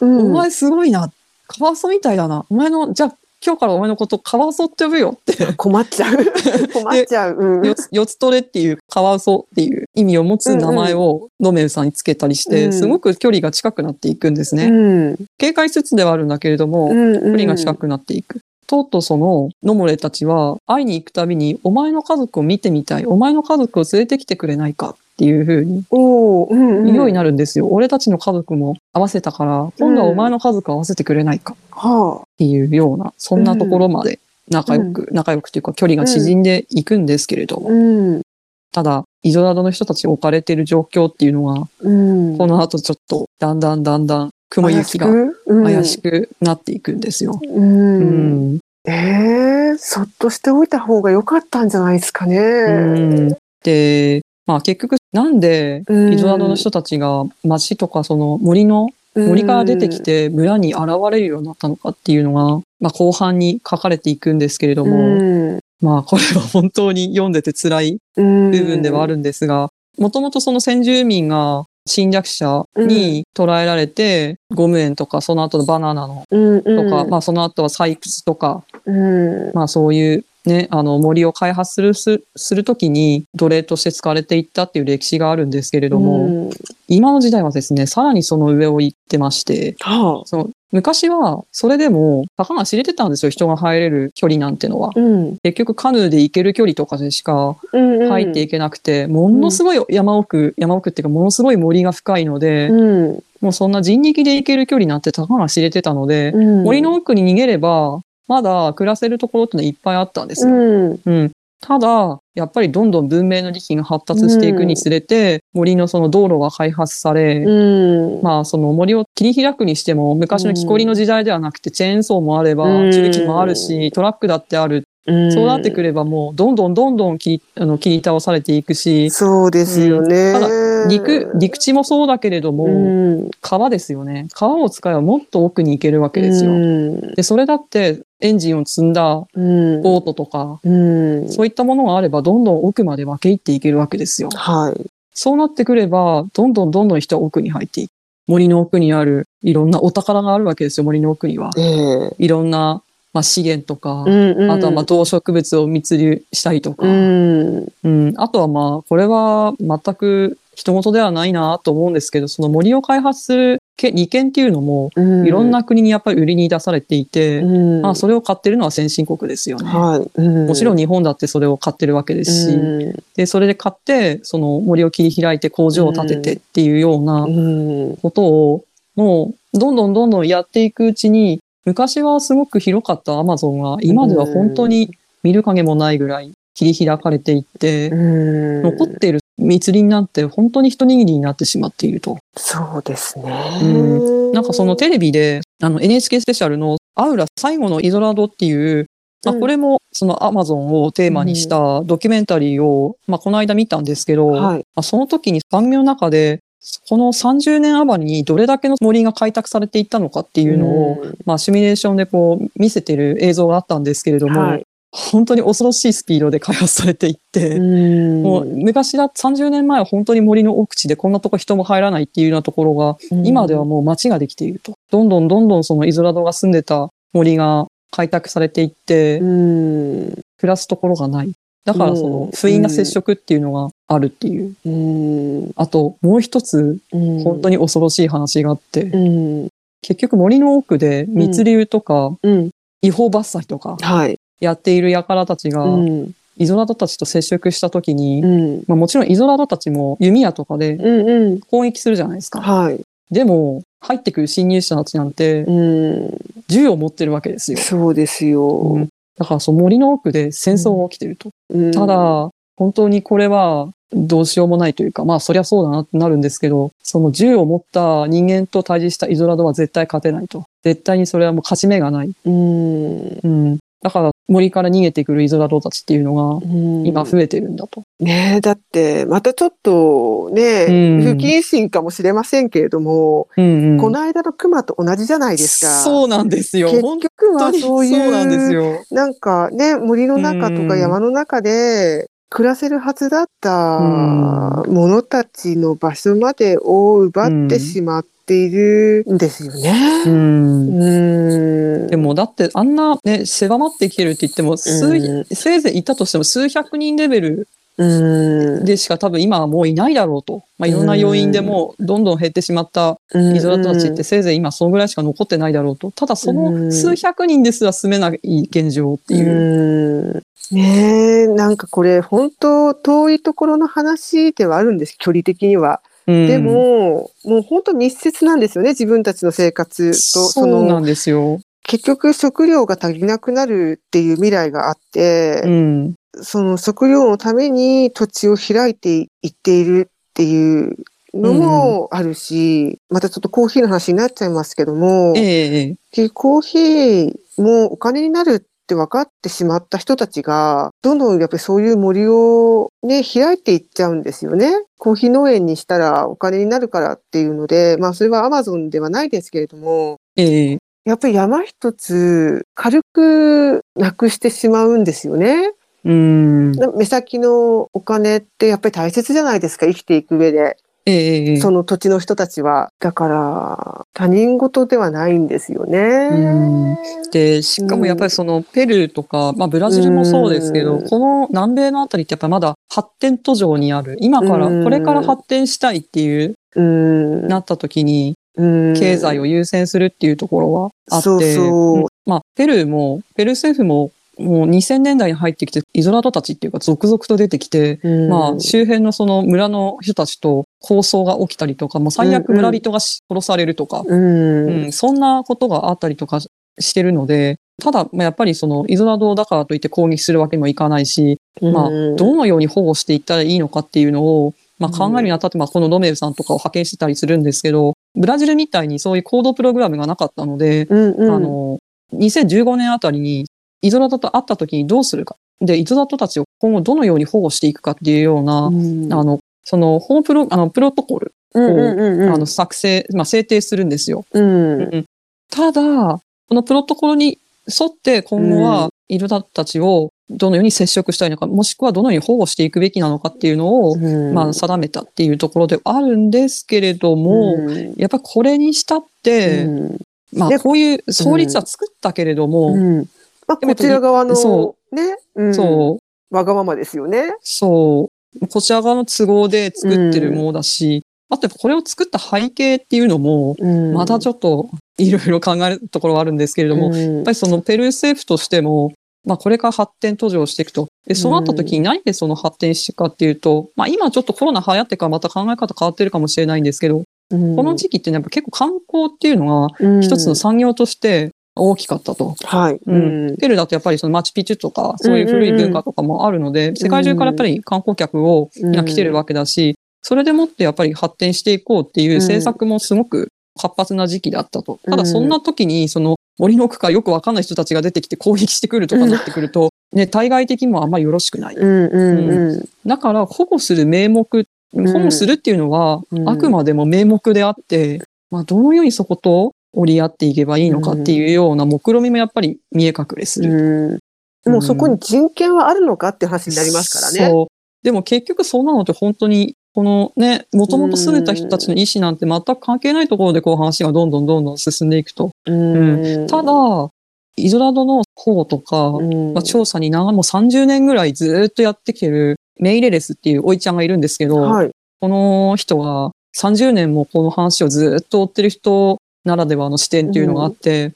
う。
ん、
お前すごいな。カワウソみたいだな。お前の、じゃあ今日からお前のことカワウソって呼ぶよって。
困っちゃう。困っちゃう。うん
よつ、よつとれっていうカワウソっていう意味を持つ名前をノメルさんにつけたりして、
うん
すごく距離が近くなっていくんですね。
うん、
警戒しつつではあるんだけれども、
うん、
距離が近くなっていく。とうとうそのノモレたちは会いに行くたびに、お前の家族を見てみたい。お前の家族を連れてきてくれないかっていう風に言うようになるんですよ。俺たちの家族も合わせたから、今度はお前の家族を合わせてくれないか。
は
っていうような、そんなところまで仲良く、仲良くというか距離が縮んでいくんですけれど
あ、
も、
うん、
ただ、イゾラドの人たちが置かれている状況っていうのは、
うん。
この後ちょっと、だんだんだんだん雲行きが怪しく？なっていくんですよ。
う。
うんん。
ええそっとしておいた方が良かったんじゃないですかね。
うんで、まあ結局、なんで、
うん
イゾラドの人たちが町とかその森の、森から出てきて村に現れるようになったのかっていうのが、まあ後半に書かれていくんですけれど
う
も、
ん、
まあこれは本当に読んでて辛い
部
部分ではあるんですが、もともとその先住民が侵略者に捕らえられて、ゴム園とか、その後のバナナの
うん、
とか、
うん、
まあその後は採掘とか、
うん、
まあそういうね、あの森を開発するすするときに奴隷として使われていったっていう歴史があるんですけれども、
うん
今の時代はですね、さらにその上を行ってまして、
はあ。
その昔はそれでもたかが知れてたんですよ、人が入れる距離なんてのは。
うん。
結局カヌーで行ける距離とかでしか
うんうん。
入っていけなくて、ものすごい山奥、山奥っていうかものすごい森が深いので、
うん。
もうそんな人力で行ける距離なんてたかが知れてたので、
うん。
森の奥に逃げれば、まだ暮らせるところってのはいっぱいあったんですよ。
うん。
うん。ただ、やっぱりどんどん文明の利器が発達していくにつれて、森のその道路が開発され、
うん。
まあその森を切り開くにしても、昔の木こりの時代ではなくて、チェーンソーもあれば、
うん
重機もあるし、トラックだってある。
うん
そうなってくればもう、どんどんどんどん切りあの切り倒されていくし、
そうですよね。
ただ陸、陸地もそうだけれども、
うん。
川ですよね。川を使えばもっと奥に行けるわけですよ。
うん。
で、それだってエンジンを積んだ
うん。
ボートとか、
うん。
そういったものがあれば、どんどん奥まで分け入っていけるわけですよ。
はい。
そうなってくれば、どんどんどんどん人は奥に入っていく。森の奥にある、いろんなお宝があるわけですよ、森の奥には。
ええ。
いろんな、まあ、資源とか、
うんうん。
あとはまあ動植物を密流したりとか、
う
うん
ん。
あとはまあ、これは全く人事ではないなと思うんですけど、その森を開発するけ利権っていうのも、
うん。
いろんな国にやっぱり売りに出されていて、
うん。
まあ、それを買ってるのは先進国ですよね。
はい。うん。
もちろん日本だってそれを買ってるわけですし、
うん。
で、それで買って、その森を切り開いて工場を建ててっていうような
うん。
ことを、もう、どんどんどんどんやっていくうちに、昔はすごく広かったアマゾンが、今では本当に見る影もないぐらい切り開かれていって、
うん。
残っている密林なんて本当に一握りになってしまっていると。
そうですね。
うなんかそのテレビで、あの NHK スペシャルのアウラ最後のイゾラドっていう、まあ、
うん
これもそのアマゾンをテーマにしたドキュメンタリーを、まあ、この間見たんですけど、ま
はい。
あ、その時に番組の中で、この30年余りにどれだけの森が開拓されていったのかっていうのを、まあ、シミュレーションでこう見せてる映像があったんですけれども、
はい。
本当に恐ろしいスピードで開発されていって、
うん。
もう昔だ、30年前は本当に森の奥地でこんなとこ人も入らないっていうようなところが、
うん
今ではもう街ができていると。どんどんどんどんそのイゾラドが住んでた森が開拓されていって、
うん。
暮らすところがない。だからそ
うん
の不意な接触っていうのがあるっていう。
うん。
あともう一つ
うん。
本当に恐ろしい話があって、
うん。
結局森の奥で密流とか
うん。
違法伐採とか
はい。
やっている輩たちが
うん。
イゾラドたちと接触した時に、
うん。
まあ、もちろんイゾラドたちも弓矢とかで
うん。うん。
攻撃するじゃないですか。
はい。
でも入ってくる侵入者たちなんて
うん。
銃を持ってるわけですよ。
そうです
う
よ
ん。だからその森の奥で戦争が起きてると。
うん
た、だ、本当にこれはどうしようもないというか、まあそりゃそうだなってなるんですけど、その銃を持った人間と対峙したイゾラドは絶対勝てないと。絶対にそれはもう勝ち目がない。
うん。
うん。だから森から逃げてくるイゾラドたちっていうのが
うん
今増えてるんだと。
ねえ、だって、またちょっとね、
うん
不謹慎かもしれませんけれども、
うんうん
この間の熊と同じじゃないですか。
そうなんですよ。
結
本
局はそういう、
そうなんですよ。
なんかね、森の中と
うん
か山の中で暮らせるはずだった
う
者たちの場所までを奪ってしまっているんですよね。
うん
うん。
でもだってあんなね、狭まってきてるって言っても、数
うん
せいぜいいたとしても数百人レベル
うん、
でしか多分今はもういないだろうと。まあ、いろんな要因でもうどんどん減ってしまったイゾラドたちってせいぜい今そのぐらいしか残ってないだろうと。ただその数百人ですら住めない現状っていう。
うんねえ、なんかこれ本当遠いところの話ではあるんです、距離的には。
うん
でも、もう本当密接なんですよね、自分たちの生活と。
そうなんですよ。
結局食料が足りなくなるっていう未来があって、
うん。
その食料のために土地を開いていっているっていうのもあるし、またちょっとコーヒーの話になっちゃいますけども、
ええええ
結局コーヒーもお金になるって分かってしまった人たちが、どんどんやっぱりそういう森をね、開いていっちゃうんですよね。コーヒー農園にしたらお金になるからっていうので、まあそれはアマゾンではないですけれども、
ええ
やっぱり山一つ軽くなくしてしまうんですよね。
うん。
目先のお金ってやっぱり大切じゃないですか、生きていく上で。
ええええ
その土地の人たちは。だから、他人事ではないんですよね。
うんで、しかもやっぱりそのペルーとか、まあブラジルもそうですけど、
うん
この南米のあたりってやっぱまだ発展途上にある。今から、
うん
これから発展したいっていう、
うん。
なった時に、
うん
経済を優先するっていうところはあって、
そうそう
うんまあ、ペルーも、ペルー政府も、もう2000年代に入ってきて、イゾラドたちっていうか続々と出てきて、
うん。
まあ、周辺のその村の人たちと抗争が起きたりとか、もう最悪
うんうん
村人がし殺されるとか、
うん。
うん、そんなことがあったりとかしてるので、ただ、まあ、やっぱりそのイゾラドだからといって攻撃するわけにもいかないし、まあ、どのように保護していったらいいのかっていうのを、まあ、考えるにあたって、まあ、このロメルさんとかを派遣してたりするんですけど、ブラジルみたいにそういう行動プログラムがなかったので、
うんうん、
あの、2015年あたりにイゾラドと会った時にどうするか。で、イゾラドたちを今後どのように保護していくかっていうような、
うん、
あの、その、ホームプロ、あの、プロトコル
うんうんうんうん、
あの、作成、まあ、制定するんですよ。
うん、
ただ、このプロトコルに沿って今後は、イルダたちをどのように接触したいのか、もしくはどのように保護していくべきなのかっていうのを、
うん。
まあ、定めたっていうところではあるんですけれども、
うん。
やっぱりこれにしたって、
うん。
まあ、
で
こういう創立は作ったけれども、
うんまあ、こちら側の
そ
ね、うん。
そう、
わがままですよね。
そう、こちら側の都合で作ってるものだし、あとやっぱこれを作った背景っていうのも、
うん。
またちょっといろいろ考えるところはあるんですけれども、
うん。
やっぱりそのペルー政府としても、まあこれから発展途上していくと。で、そうなった時に何でその発展していくかっていうと、まあ今ちょっとコロナ流行ってからまた考え方変わってるかもしれないんですけど、
うん。
この時期ってねやっぱ結構観光っていうのが
うん。
一つの産業として大きかったと。
はい。
うん。ペルーだとやっぱりそのマチュピチュとか、そういう古い文化とかもあるので、世界中からやっぱり観光客を、来てるわけだし、それでもってやっぱり発展していこうっていう政策もすごく活発な時期だったと。ただそんな時に、その森の奥からよくわかんない人たちが出てきて攻撃してくるとかなってくると、ね、対外的にもあんまりよろしくない。
うんうんうん。
だから保護する名目、保護するっていうのは、
うん。
あくまでも名目であって、まあ、どのようにそこと折り合っていけばいいのかっていうような目論みもやっぱり見え隠れする。
うんもうそこに人権はあるのかって話になりますからね。
そう。でも結局そんなのって本当に、このね、もともと住んでた人たちの意思なんて全く関係ないところでこう話がどんどんどんどん進んでいくと。
うん
ただ、イゾラドの保護とか、
うん
まあ、調査に長もう30年ぐらいずっとやってきてるメイレレスっていうおいちゃんがいるんですけど、
はい。
この人は30年もこの話をずっと追ってる人ならではの視点っていうのがあって、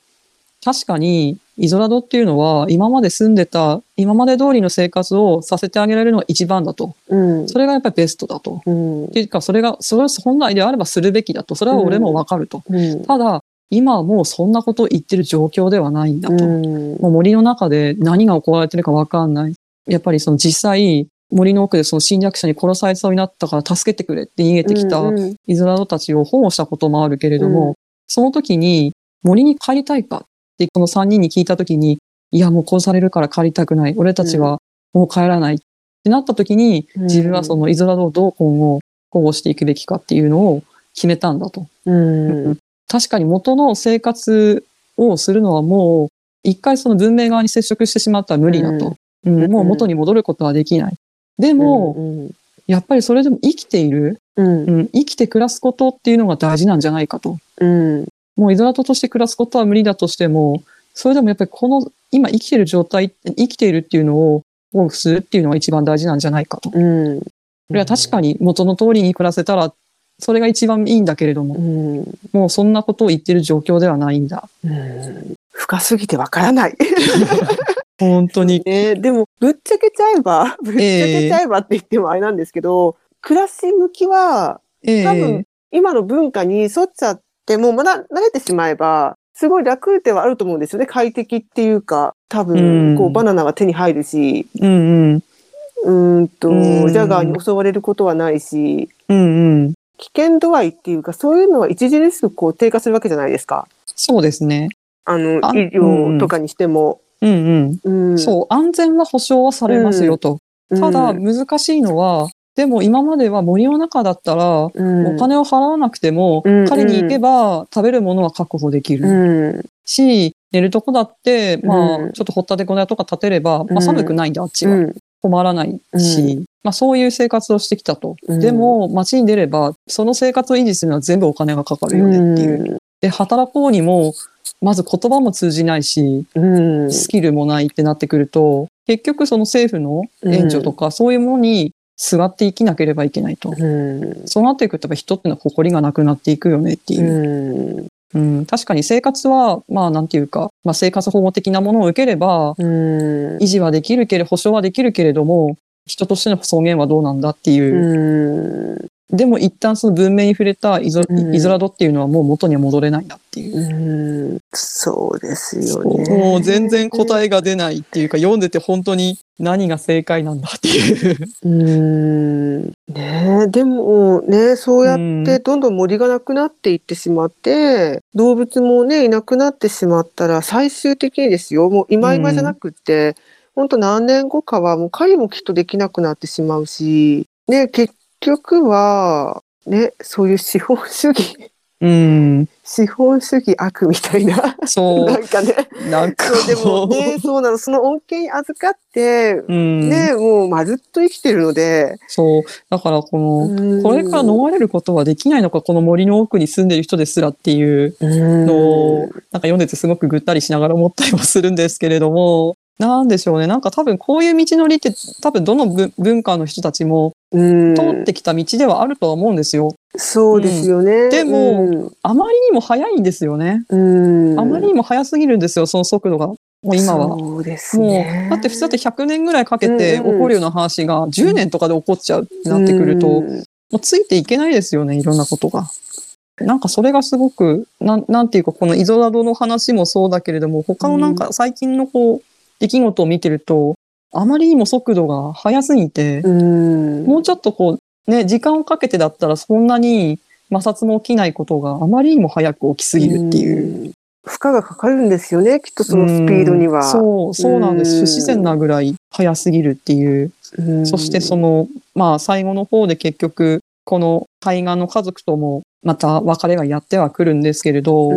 確かにイゾラドっていうのは今まで住んでた、今まで通りの生活をさせてあげられるのが一番だと。
うん
それがやっぱりベストだと。
うん
っていうか、それが、それは本来であればするべきだと。それは俺もわかると。
うん
ただ、今はもうそんなことを言ってる状況ではないんだと。
うん
もう森の中で何が行われてるかわかんない。やっぱりその実際、森の奥でその侵略者に殺されそうになったから助けてくれって逃げてきた
うんうん
イゾラドたちを保護したこともあるけれども、
うん
その時に森に帰りたいか？ってこの3人に聞いた時に、いやもう殺されるから帰りたくない。俺たちはもう帰らない。ってなった時に、
うん
自分はそのイゾラドをどう今後保護していくべきかっていうのを決めたんだと。
うん
確かに元の生活をするのはもう、一回その文明側に接触してしまったら無理だと。うん
うん
もう元に戻ることはできない。でも、
うん
やっぱりそれでも生きている、
うん
うん、生きて暮らすことっていうのが大事なんじゃないかと。
うん
もうイゾラトとして暮らすことは無理だとしても、それでもやっぱりこの、今生きてる状態、生きているっていうのを保護するっていうのが一番大事なんじゃないかと。こ
うん
れは確かに元の通りに暮らせたら、それが一番いいんだけれども、
うん
もうそんなことを言ってる状況ではないんだ。
うん深すぎてわからない。
本当に。
ね、でも、ぶっちゃけちゃえば、ぶっちゃけちゃえばって言ってもあれなんですけど、暮らし向きは、
ええ
多分、今の文化に沿っちゃっても、まだ慣れてしまえば、すごい楽ではあると思うんですよね。快適っていうか、多
う
分、
ん
こう、バナナは手に入るし、
うんうん。
うーんと、
うん
ジャガーに襲われることはないし、
うんうん。
危険度合いっていうか、そういうのは著しくこう低下するわけじゃないですか。
そうですね。
あの、
あ
医療とかにしても。
うん
う
うんん。そう、安全は保証はされますよと。
うん
ただ、難しいのは、でも今までは森の中だったら、
うん
お金を払わなくても、
うん
狩りに行けば食べるものは確保できる。
うん
し、寝るとこだって、まあ、
うん
ちょっと掘ったて小屋とか建てれば、まあ
うん
寒くないんで、あっちは。
うん
困らないし、まあそういう生活をしてきたと。
うん
でも街に出れば、その生活を維持するのは全部お金がかかるよねっていう。で、働こうにも、まず言葉も通じないし、
うん。
スキルもないってなってくると、結局その政府の援助とかそういうものにすがって生きなければいけないと。
うん。
そうなっていくとやっぱ人ってのは誇りがなくなっていくよねっていう。
うん。
うん、確かに生活は、まあなんていうか、まあ生活保護的なものを受ければ、
うん。
維持はできるけれど、保障はできるけれども、人としての尊厳はどうなんだっていう。
うん。
でも一旦その文明に触れたイゾ,、
うん
イゾラドっていうのはもう元には戻れないなっていう。
うん。そうですよね。
もう全然答えが出ないっていうか、読んでて本当に何が正解なんだっていう。
うん。ねえ、でもね、そうやってどんどん森がなくなっていってしまって、動物もね、いなくなってしまったら、最終的にですよ、もう今今じゃなくって、本当何年後かはもう狩りもきっとできなくなってしまうし、ね、結局は、ね、そういう資本主義、
うん。
資本主義悪みたいな、
そ
なんかね、
う。なんか
でもね、そうなの、その恩恵に預かって、
うん。
ね、もうまるっと生きてるので、
そう。だからこの、
うん
これから逃れることはできないのか、この森の奥に住んでる人ですらっていう
うん
のを、なんか読んでてすごくぐったりしながら思ったりもするんですけれども、なんでしょうね。なんか多分こういう道のりって多分どの文文化の人たちも
うん
通ってきた道ではあるとは思うんですよ。
そうですよね。
でもあまりにも速いんですよね。
うん、うん
あまりにも速すぎるんですよ、その速度が。もう今は。
そうです
も
ね。
う、だって普通だって100年ぐらいかけて起
うんうん
こるような話が10年とかで起こっちゃうってなってくると、も
うん
うついていけないですよね、いろんなことが。なんかそれがすごく、なん、なんていうか、このイゾラドの話もそうだけれども、他のなんか最近のこう、出来事を見てると、あまりにも速度が速すぎて、
うん
もうちょっとこう、ね、時間をかけてだったらそんなに摩擦も起きないことがあまりにも早く起きすぎるっていう。
うん負荷がかかるんですよね、きっとそのスピードには。
うんそう、そうなんです。
うん
不自然なぐらい速すぎるっていう。
うん
そしてその、まあ最後の方で結局、この海岸の家族ともまた別れがやってはくるんですけれど、
う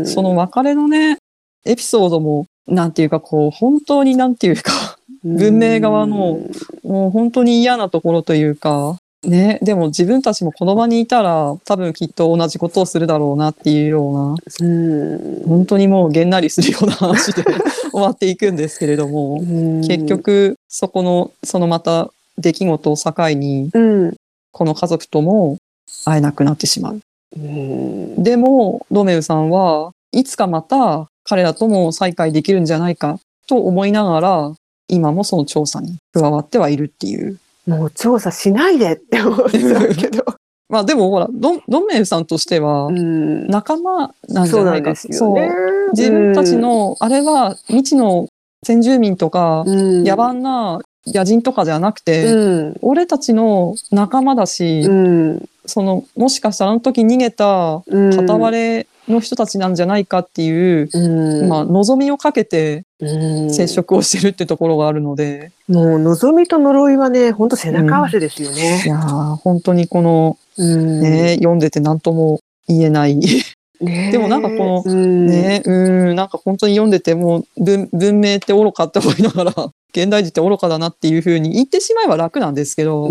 ん
その別れのね、エピソードも、なんていうかこう、本当になんていうか、文明側のもう本当に嫌なところというか、ね、でも自分たちもこの場にいたら多分きっと同じことをするだろうなっていうような、
うん。
本当にもうげんなりするような話で終わっていくんですけれども、結、局そこの、そのまた出来事を境に、
うん。
この家族とも会えなくなってしまう。
うん。
でも、ロメウさんはいつかまた彼らとも再会できるんじゃないかと思いながら、今もその調査に加わってはいるっていう。
もう調査しないでって思っちゃうけど。
まあでもほら、ドンメウさんとしては
うん
仲間なんじゃなんいか。
ですよね。
そう自分たちの、あれは未知の先住民とか、
うん
野蛮な野人とかじゃなくて、
うん
俺たちの仲間だし、
うん
その、もしかしたらあの時逃げた
うん
片割れの人たちなんじゃないかっていう、
うん
まあ、望みをかけて
うん
接触をしてるってところがあるので、
もう望みと呪いはね、本当背中合わせですよ
い
ね。
やー、本当にこの、
うん
ね、読んでて何とも言えない。
ね。
でもなんかこの
うん。
ね、うん、なんか本当に読んでてもう文文明って愚かって思いながら、現代人って愚かだなっていうふうに言ってしまえば楽なんですけど、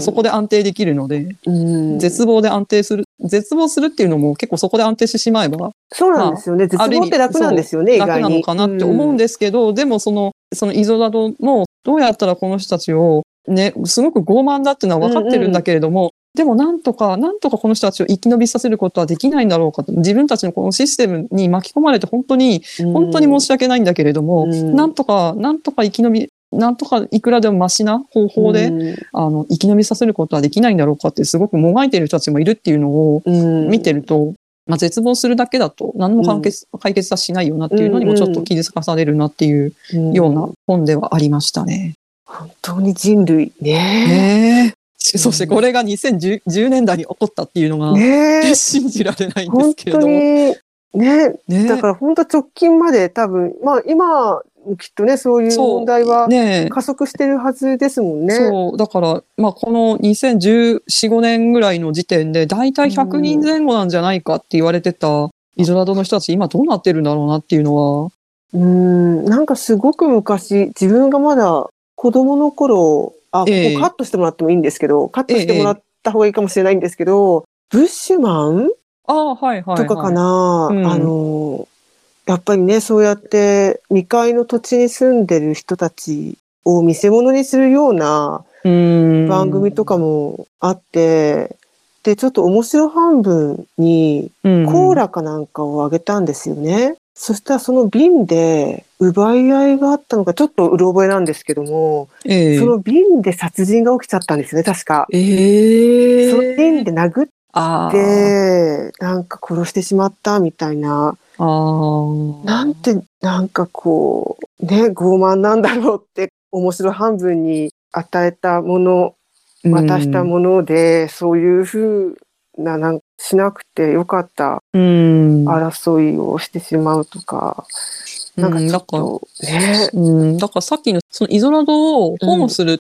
そこで安定できるので、
うん。
絶望で安定する、絶望するっていうのも結構そこで安定してしまえば
そうなんですよね。絶
ある意味
望って楽なんですよね、意外に。
楽なのかなって思うんですけど、でもその、そのイゾラドのどうやったらこの人たちをね、すごく傲慢だっていうのは分かってるんだけれども、でもなんとか、なんとかこの人たちを生き延びさせることはできないんだろうかと。自分たちのこのシステムに巻き込まれて本当に、
うん
本当に申し訳ないんだけれども、
うん
なんとか、なんとか生き延び、なんとかいくらでもマシな方法で、
うん
あの、生き延びさせることはできないんだろうかってすごくもがいている人たちもいるっていうのを
うん
見てると、まあ、絶望するだけだと何も解決,、解決はしないよなっていうのにもちょっと気づかされるなっていうような本ではありましたね。
本当に人類ね。
ねえ。そしてこれが2010 10年代に起こったっていうのが、
ね
信じられないんですけれど
ね、
ね。
だから本当直近まで多分、まあ今、きっとね、そういう問題は加速してるはずですもんね。
そう、だから、まあ、この2014、5年ぐらいの時点で、だいたい100人前後なんじゃないかって言われてた、イゾラドの人たち、今どうなってるんだろうなっていうのは、
うん、なんかすごく昔、自分がまだ子供の頃あ、ここカ
ええ
ットしてもらってもいいんですけど、カットしてもらった方がいいかもしれないんですけど、ブッシュマン？
ああ、はいはい、はい。
とかかな、
うん
あの、やっぱりね、そうやって未開の土地に住んでる人たちを見せ物にするような。番組とかもあって、で、ちょっと面白半分に
うん、
コーラかなんかをあげたんですよね。そしたらその瓶で奪い合いがあったのか、ちょっとうろ覚えなんですけども、
ええ
その瓶で殺人が起きちゃったんですよね、確か。
ええ
その瓶で殴っ。て、なんか殺してしまったみたいな。なんて、なんかこう、ね、傲慢なんだろうって、面白半分に与えたもの、渡したもので、そういうふうな、なんかしなくてよかった
うん。
争いをしてしまうとか、なんかちょっと、ね、
うん、だからさっきのそのイゾラドを保護するっ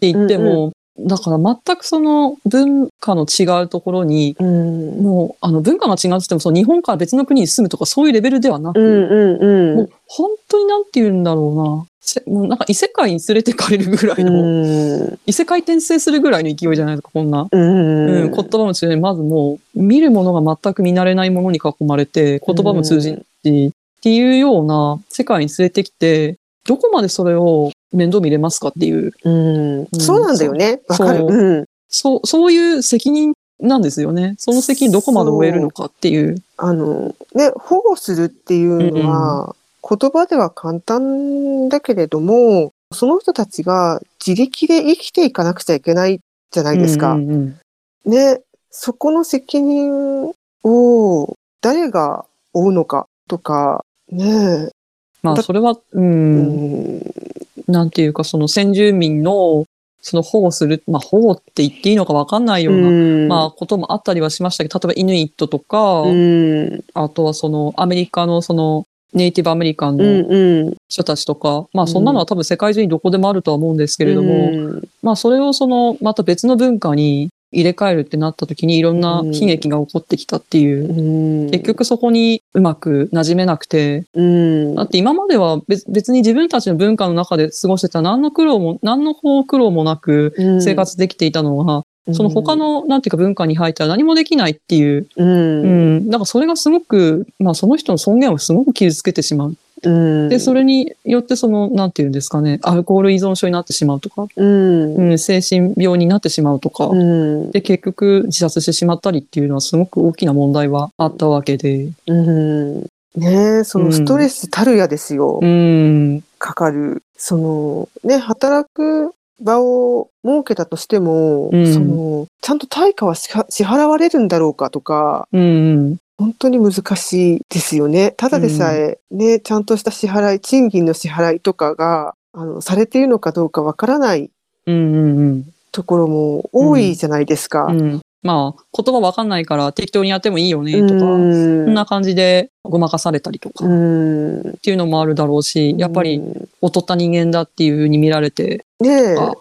て言っても、だから全くその文化の違うところに、
うん、
もうあの文化が違うって言ってもその日本から別の国に住むとかそういうレベルではなく、
うん、うん、う。
もうん本当になんて言うんだろうな。せもうなんか異世界に連れてかれるぐらいの、
うん、
異世界転生するぐらいの勢いじゃないですか、こんな。
うん、
うん、言葉も通じない。まずもう、見るものが全く見慣れないものに囲まれて、言葉も通じないし、っていうような世界に連れてきて、どこまでそれを面倒見れますかっていう、
うん、そうなんだよね。わかる。
そう
うん。
そう、そういう責任なんですよね。その責任どこまで負えるのかっていう。
あの、ね、保護するっていうのは、言葉では簡単だけれども、その人たちが自力で生きていかなくちゃいけないじゃないですか。
うんうんうん
ね、そこの責任を誰が負うのかとか、ね、
まあ、
だ
それは、う、
うんん、
なんていうか、その先住民の、その保護する、まあ、保護って言っていいのかわかんないような、
うん。
まあ、こともあったりはしましたけど、例えばイヌイットとか、
うん、
あとはそのアメリカのそのネイティブアメリカン
うん、
の
うん、
人たちとか、まあそんなのは多分世界中にどこでもあるとは思うんですけれども、
うん。
まあそれをそのまた別の文化に入れ替えるってなった時にいろんな悲劇が起こってきたっていう、
うん、
結局そこにうまく馴染めなくて、
うん、
だって今までは別別に自分たちの文化の中で過ごしてた何の苦労も、何の苦労もなく
うん。
生活できていたのが、その他、の、なんていうか文化に入ったら何もできないっていう、
うん、
う、ん、だからそれがすごく、まあその人の尊厳をすごく傷つけてしまう。
うん、
で、それによってその、なんていうんですかね、アルコール依存症になってしまうとか、
うん、
うん、精神病になってしまうとか、
うん、
で、結局自殺してしまったりっていうのはすごく大きな問題はあったわけで、
うん。ねえ、そのストレスたるやですよ。
うん、
かかる。その、ね、働く場を設けたとしても、
うん
その、ちゃんと対価は支払われるんだろうかとか、
うん、
本当に難しいですよね。ただでさえ、ね、ちゃんとした支払い、賃金の支払いとかが、あの、されているのかどうかわからない
うん、うん、
ところも多いじゃないですか。
うん。うんまあ、言葉わかんないから適当にやってもいいよね、とか、そ
うん
んな感じでごまかされたりとか、
う
っ
ん。
ていうのもあるだろうし、やっぱり
うん。
劣った人間だっていう風に見られて、
ねえ。
あ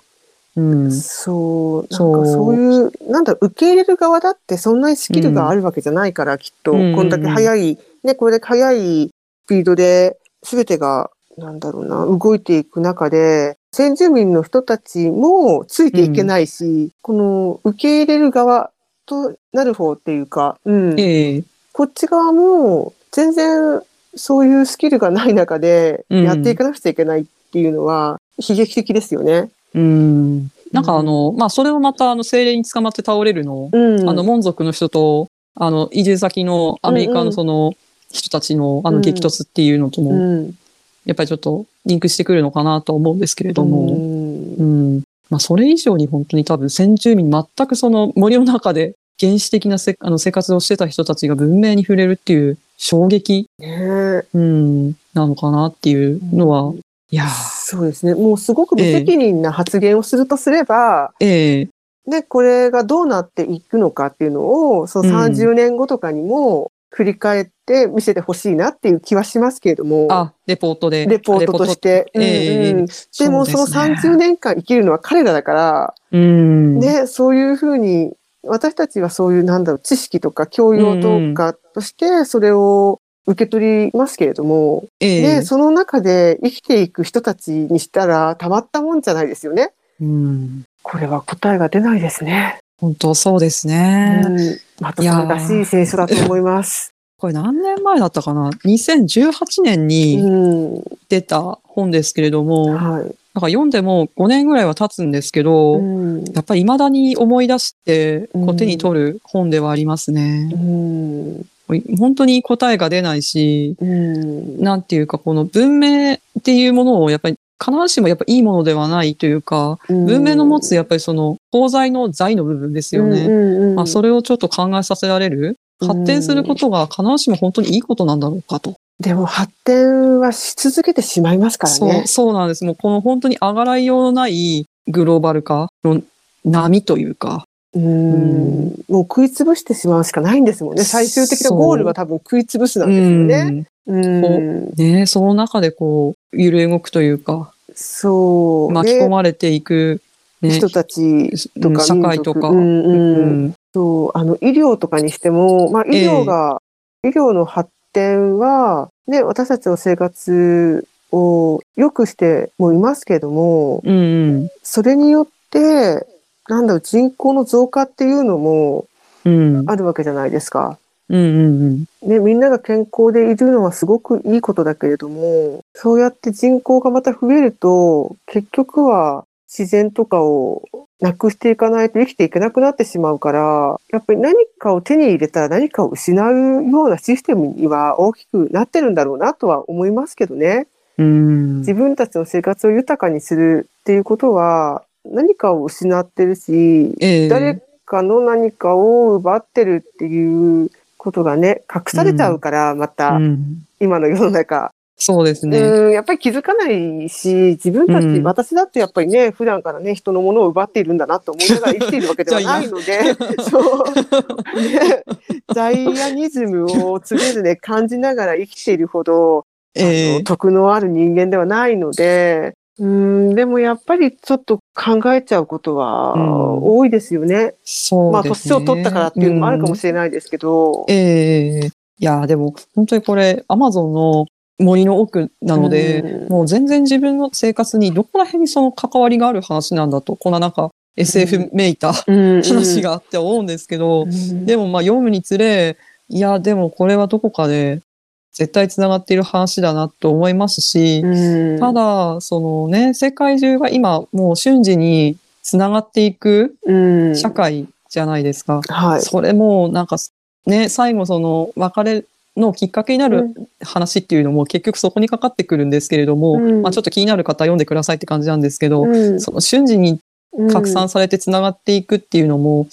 うん、
そう、なんかそう。いう、なんだろう、受け入れる側だってそんなにスキルがあるわけじゃないから、きっと、
うん。
こんだけ早い、ね、これだけ早いスピードで、全てが、なんだろうな、動いていく中で、先住民の人たちもついていけないし、この受け入れる側となる方っていうか、うん、
ええ。
こっち側も全然そういうスキルがない中で
うん。
やっていかなくちゃいけないっていうのは悲劇的ですよね。
うん。なんかあの、まあ、それをまた、あの、精霊に捕まって倒れるのを、
うん、
あの、門族の人と、あの、移住先のアメリカ
うんうん。
のその、人たちの、あの、
うん。
激突っていうのとも、
うん、
やっぱりちょっと、リンクしてくるのかなとは思うんですけれども、
うん。
うん。まあ、それ以上に本当に多分、先住民、全くその森の中で、原始的なせあの生活をしてた人たちが文明に触れるっていう衝撃、うん、なのかなっていうのは、いやー。
そうですね。もうすごく無責任な発言をするとすれば、
ええ。
ね、これがどうなっていくのかっていうのを、その
うん。
30年後とかにも振り返って見せてほしいなっていう気はしますけれども、
あ、レポートで。
レポートとして。うんうんでもその30年間生きるのは彼らだから、
うん。
ね、そういうふうに、私たちはそういう、なんだろう、知識とか教養とかとして、それを受け取りますけれども、
ええ
ね、その中で生きていく人たちにしたら、たまったもんじゃないですよね。
うん。
これは答えが出ないですね。
本当そうですね。
うん。またさんらしい聖書だと思います。
これ何年前だったかな ?2018 年
う
に
ん。
出た本ですけれども、なん
はい。
か読んでも5年ぐらいは経つんですけど、
うん。
やっぱり未だに思い出して、こ
う
うん手に取る本ではありますね。
うん。
本当に答えが出ないし、
うん。
なんていうか、この文明っていうものをやっぱり必ずしもやっぱいいものではないというか、文明の持つやっぱりその功罪の罪の部分ですよね。
ね
まあ、それをちょっと考えさせられる？発展することが必ずしも本当にいいことなんだろうかと。
でも発展はし続けてしまいますから
そう、
ね。
そうなんです。もうこの本当に上がらいようのないグローバル化の波というか。
うん。もう食いつぶしてしまうしかないんですもんね。最終的なゴールは多分食いつぶすなんですよね。
ねその中でこう、揺れ動くというか、
そう。
巻き込
ね
まれていく、ね、
人たちとか
うん社会とか。
うんうん
うん
そう、あの、医療とかにしても、まあ、医療が、医療の発展は、ね、私たちの生活を良くしてもいますけども、
うんうん。
それによって、なんだろう、人口の増加っていうのも
うん。
あるわけじゃないですか。
うんうん
ね、みんなが健康でいるのはすごくいいことだけれども、そうやって人口がまた増えると、結局は自然とかをなくしていかないと生きていけなくなってしまうから、やっぱり何かを手に入れたら何かを失うようなシステムには大きくなってるんだろうなとは思いますけどね。
うん。うん。
自分たちの生活を豊かにするっていうことは何かを失ってるし、
ええ
誰かの何かを奪ってるっていうことがね、隠されちゃうから、また、
うん
今の世の中。
そうですね。
うん、やっぱり気づかないし、自分たち、
うん
私だってやっぱりね、普段からね、人のものを奪っているんだなと思いながら生きているわけでは ないので、そう、ね、ザイアニズムを常々感じながら生きているほど、あ
ええ
の徳のある人間ではないので、うん、でもやっぱりちょっと考えちゃうことは
うん
多いですよね。まあ、
そうですね。
年を取ったからっていうのもあるかもしれないですけど。
ええいや、でも、本当にこれ、アマゾンの森の奥なので、
うん。
もう全然自分の生活にどこら辺にその関わりがある話なんだと、こんななんか SF めいた
うん。
話があって思うんですけど、
うん。
でもまあ読むにつれ、いや、でもこれはどこかで絶対繋がっている話だなと思いますし、
うん。
ただ、そのね、世界中が今もう瞬時に繋がっていく
うん。
社会じゃないですか。
はい。
それもなんかね、最後その別れのきっかけになる話っていうのも結局そこにかかってくるんですけれども、
うん。
まあちょっと気になる方は読んでくださいって感じなんですけど、
うん。
その瞬時に拡散されて繋がっていくっていうのも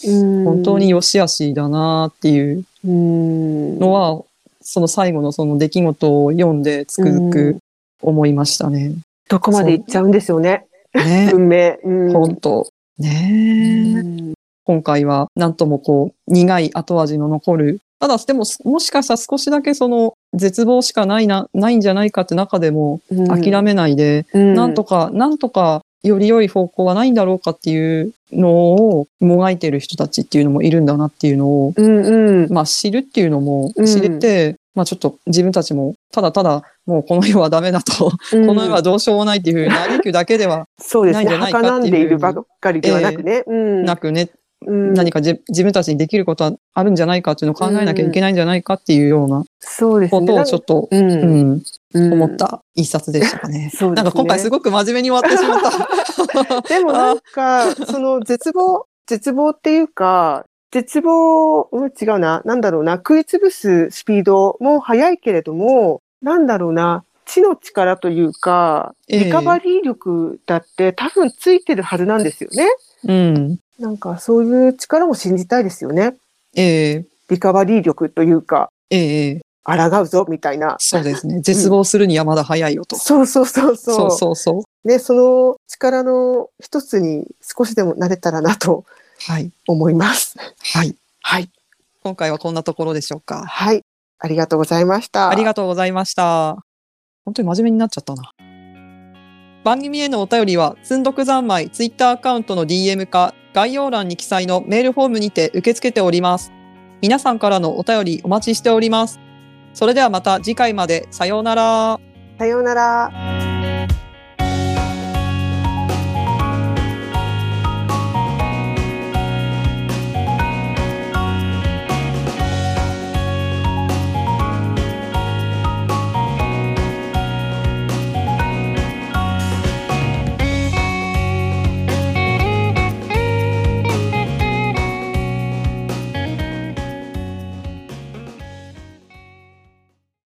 本当に良し悪しだなっていう
の
のは、その最後のその出来事を読んでつくづく思いましたね。
どこまで行っちゃうんですよね。
ね、
運命。うん。
本当。ね今回はなんともこう苦い後味の残る。ただでももしかしたら少しだけその絶望しかないな、ないんじゃないかって中でも諦めないで、
うん
なんとか、なんとかより良い方向はないんだろうかっていうのをもがいてる人たちっていうのもいるんだなっていうのを、
うんうん。
まあ知るっていうのも
うん
知れて、まあちょっと自分たちもただただもうこの世はダメだと、この世はどうしようもないっていうふうに嘆くだけでは
そうですね。
ないんじゃないか
儚
っていう
んでいるばっかりではなくね。うん
なくね、
うん
何かじ自分たちにできることはあるんじゃないかっていうのを考えなきゃいけないんじゃないかっていうような。ことをちょっと、
う
うんん、
うん
思った一冊でしたかね。
そうですね
なんか今回すごく真面目に終わってしまった。
でもなんか、その絶望、絶望っていうか、絶望、うん、違うな、なんだろうな、食いつぶすスピードも速いけれども、なんだろうな、知の力というか、
ええ
リカバリー力だって多分ついてるはずなんですよね。
うん。
なんかそういう力も信じたいですよね。
ええ
リカバリー力というか、
ええええ
抗うぞみたいな。
そうですね。絶望するにはまだ早いよと。
そうそうそうそう。
そうそうそう。
ね、その力の一つに少しでもなれたらなと
はい。
思います。
はい。
はい。
今回はこんなところでしょうか。
はい。ありがとうございました。
ありがとうございました。本当に真面目になっちゃったな。番組へのお便りは、つんどく三昧ツイッターアカウントの DM か、概要欄に記載のメールフォームにて受け付けております。皆さんからのお便りお待ちしております。それではまた次回まで。さようなら。
さようなら。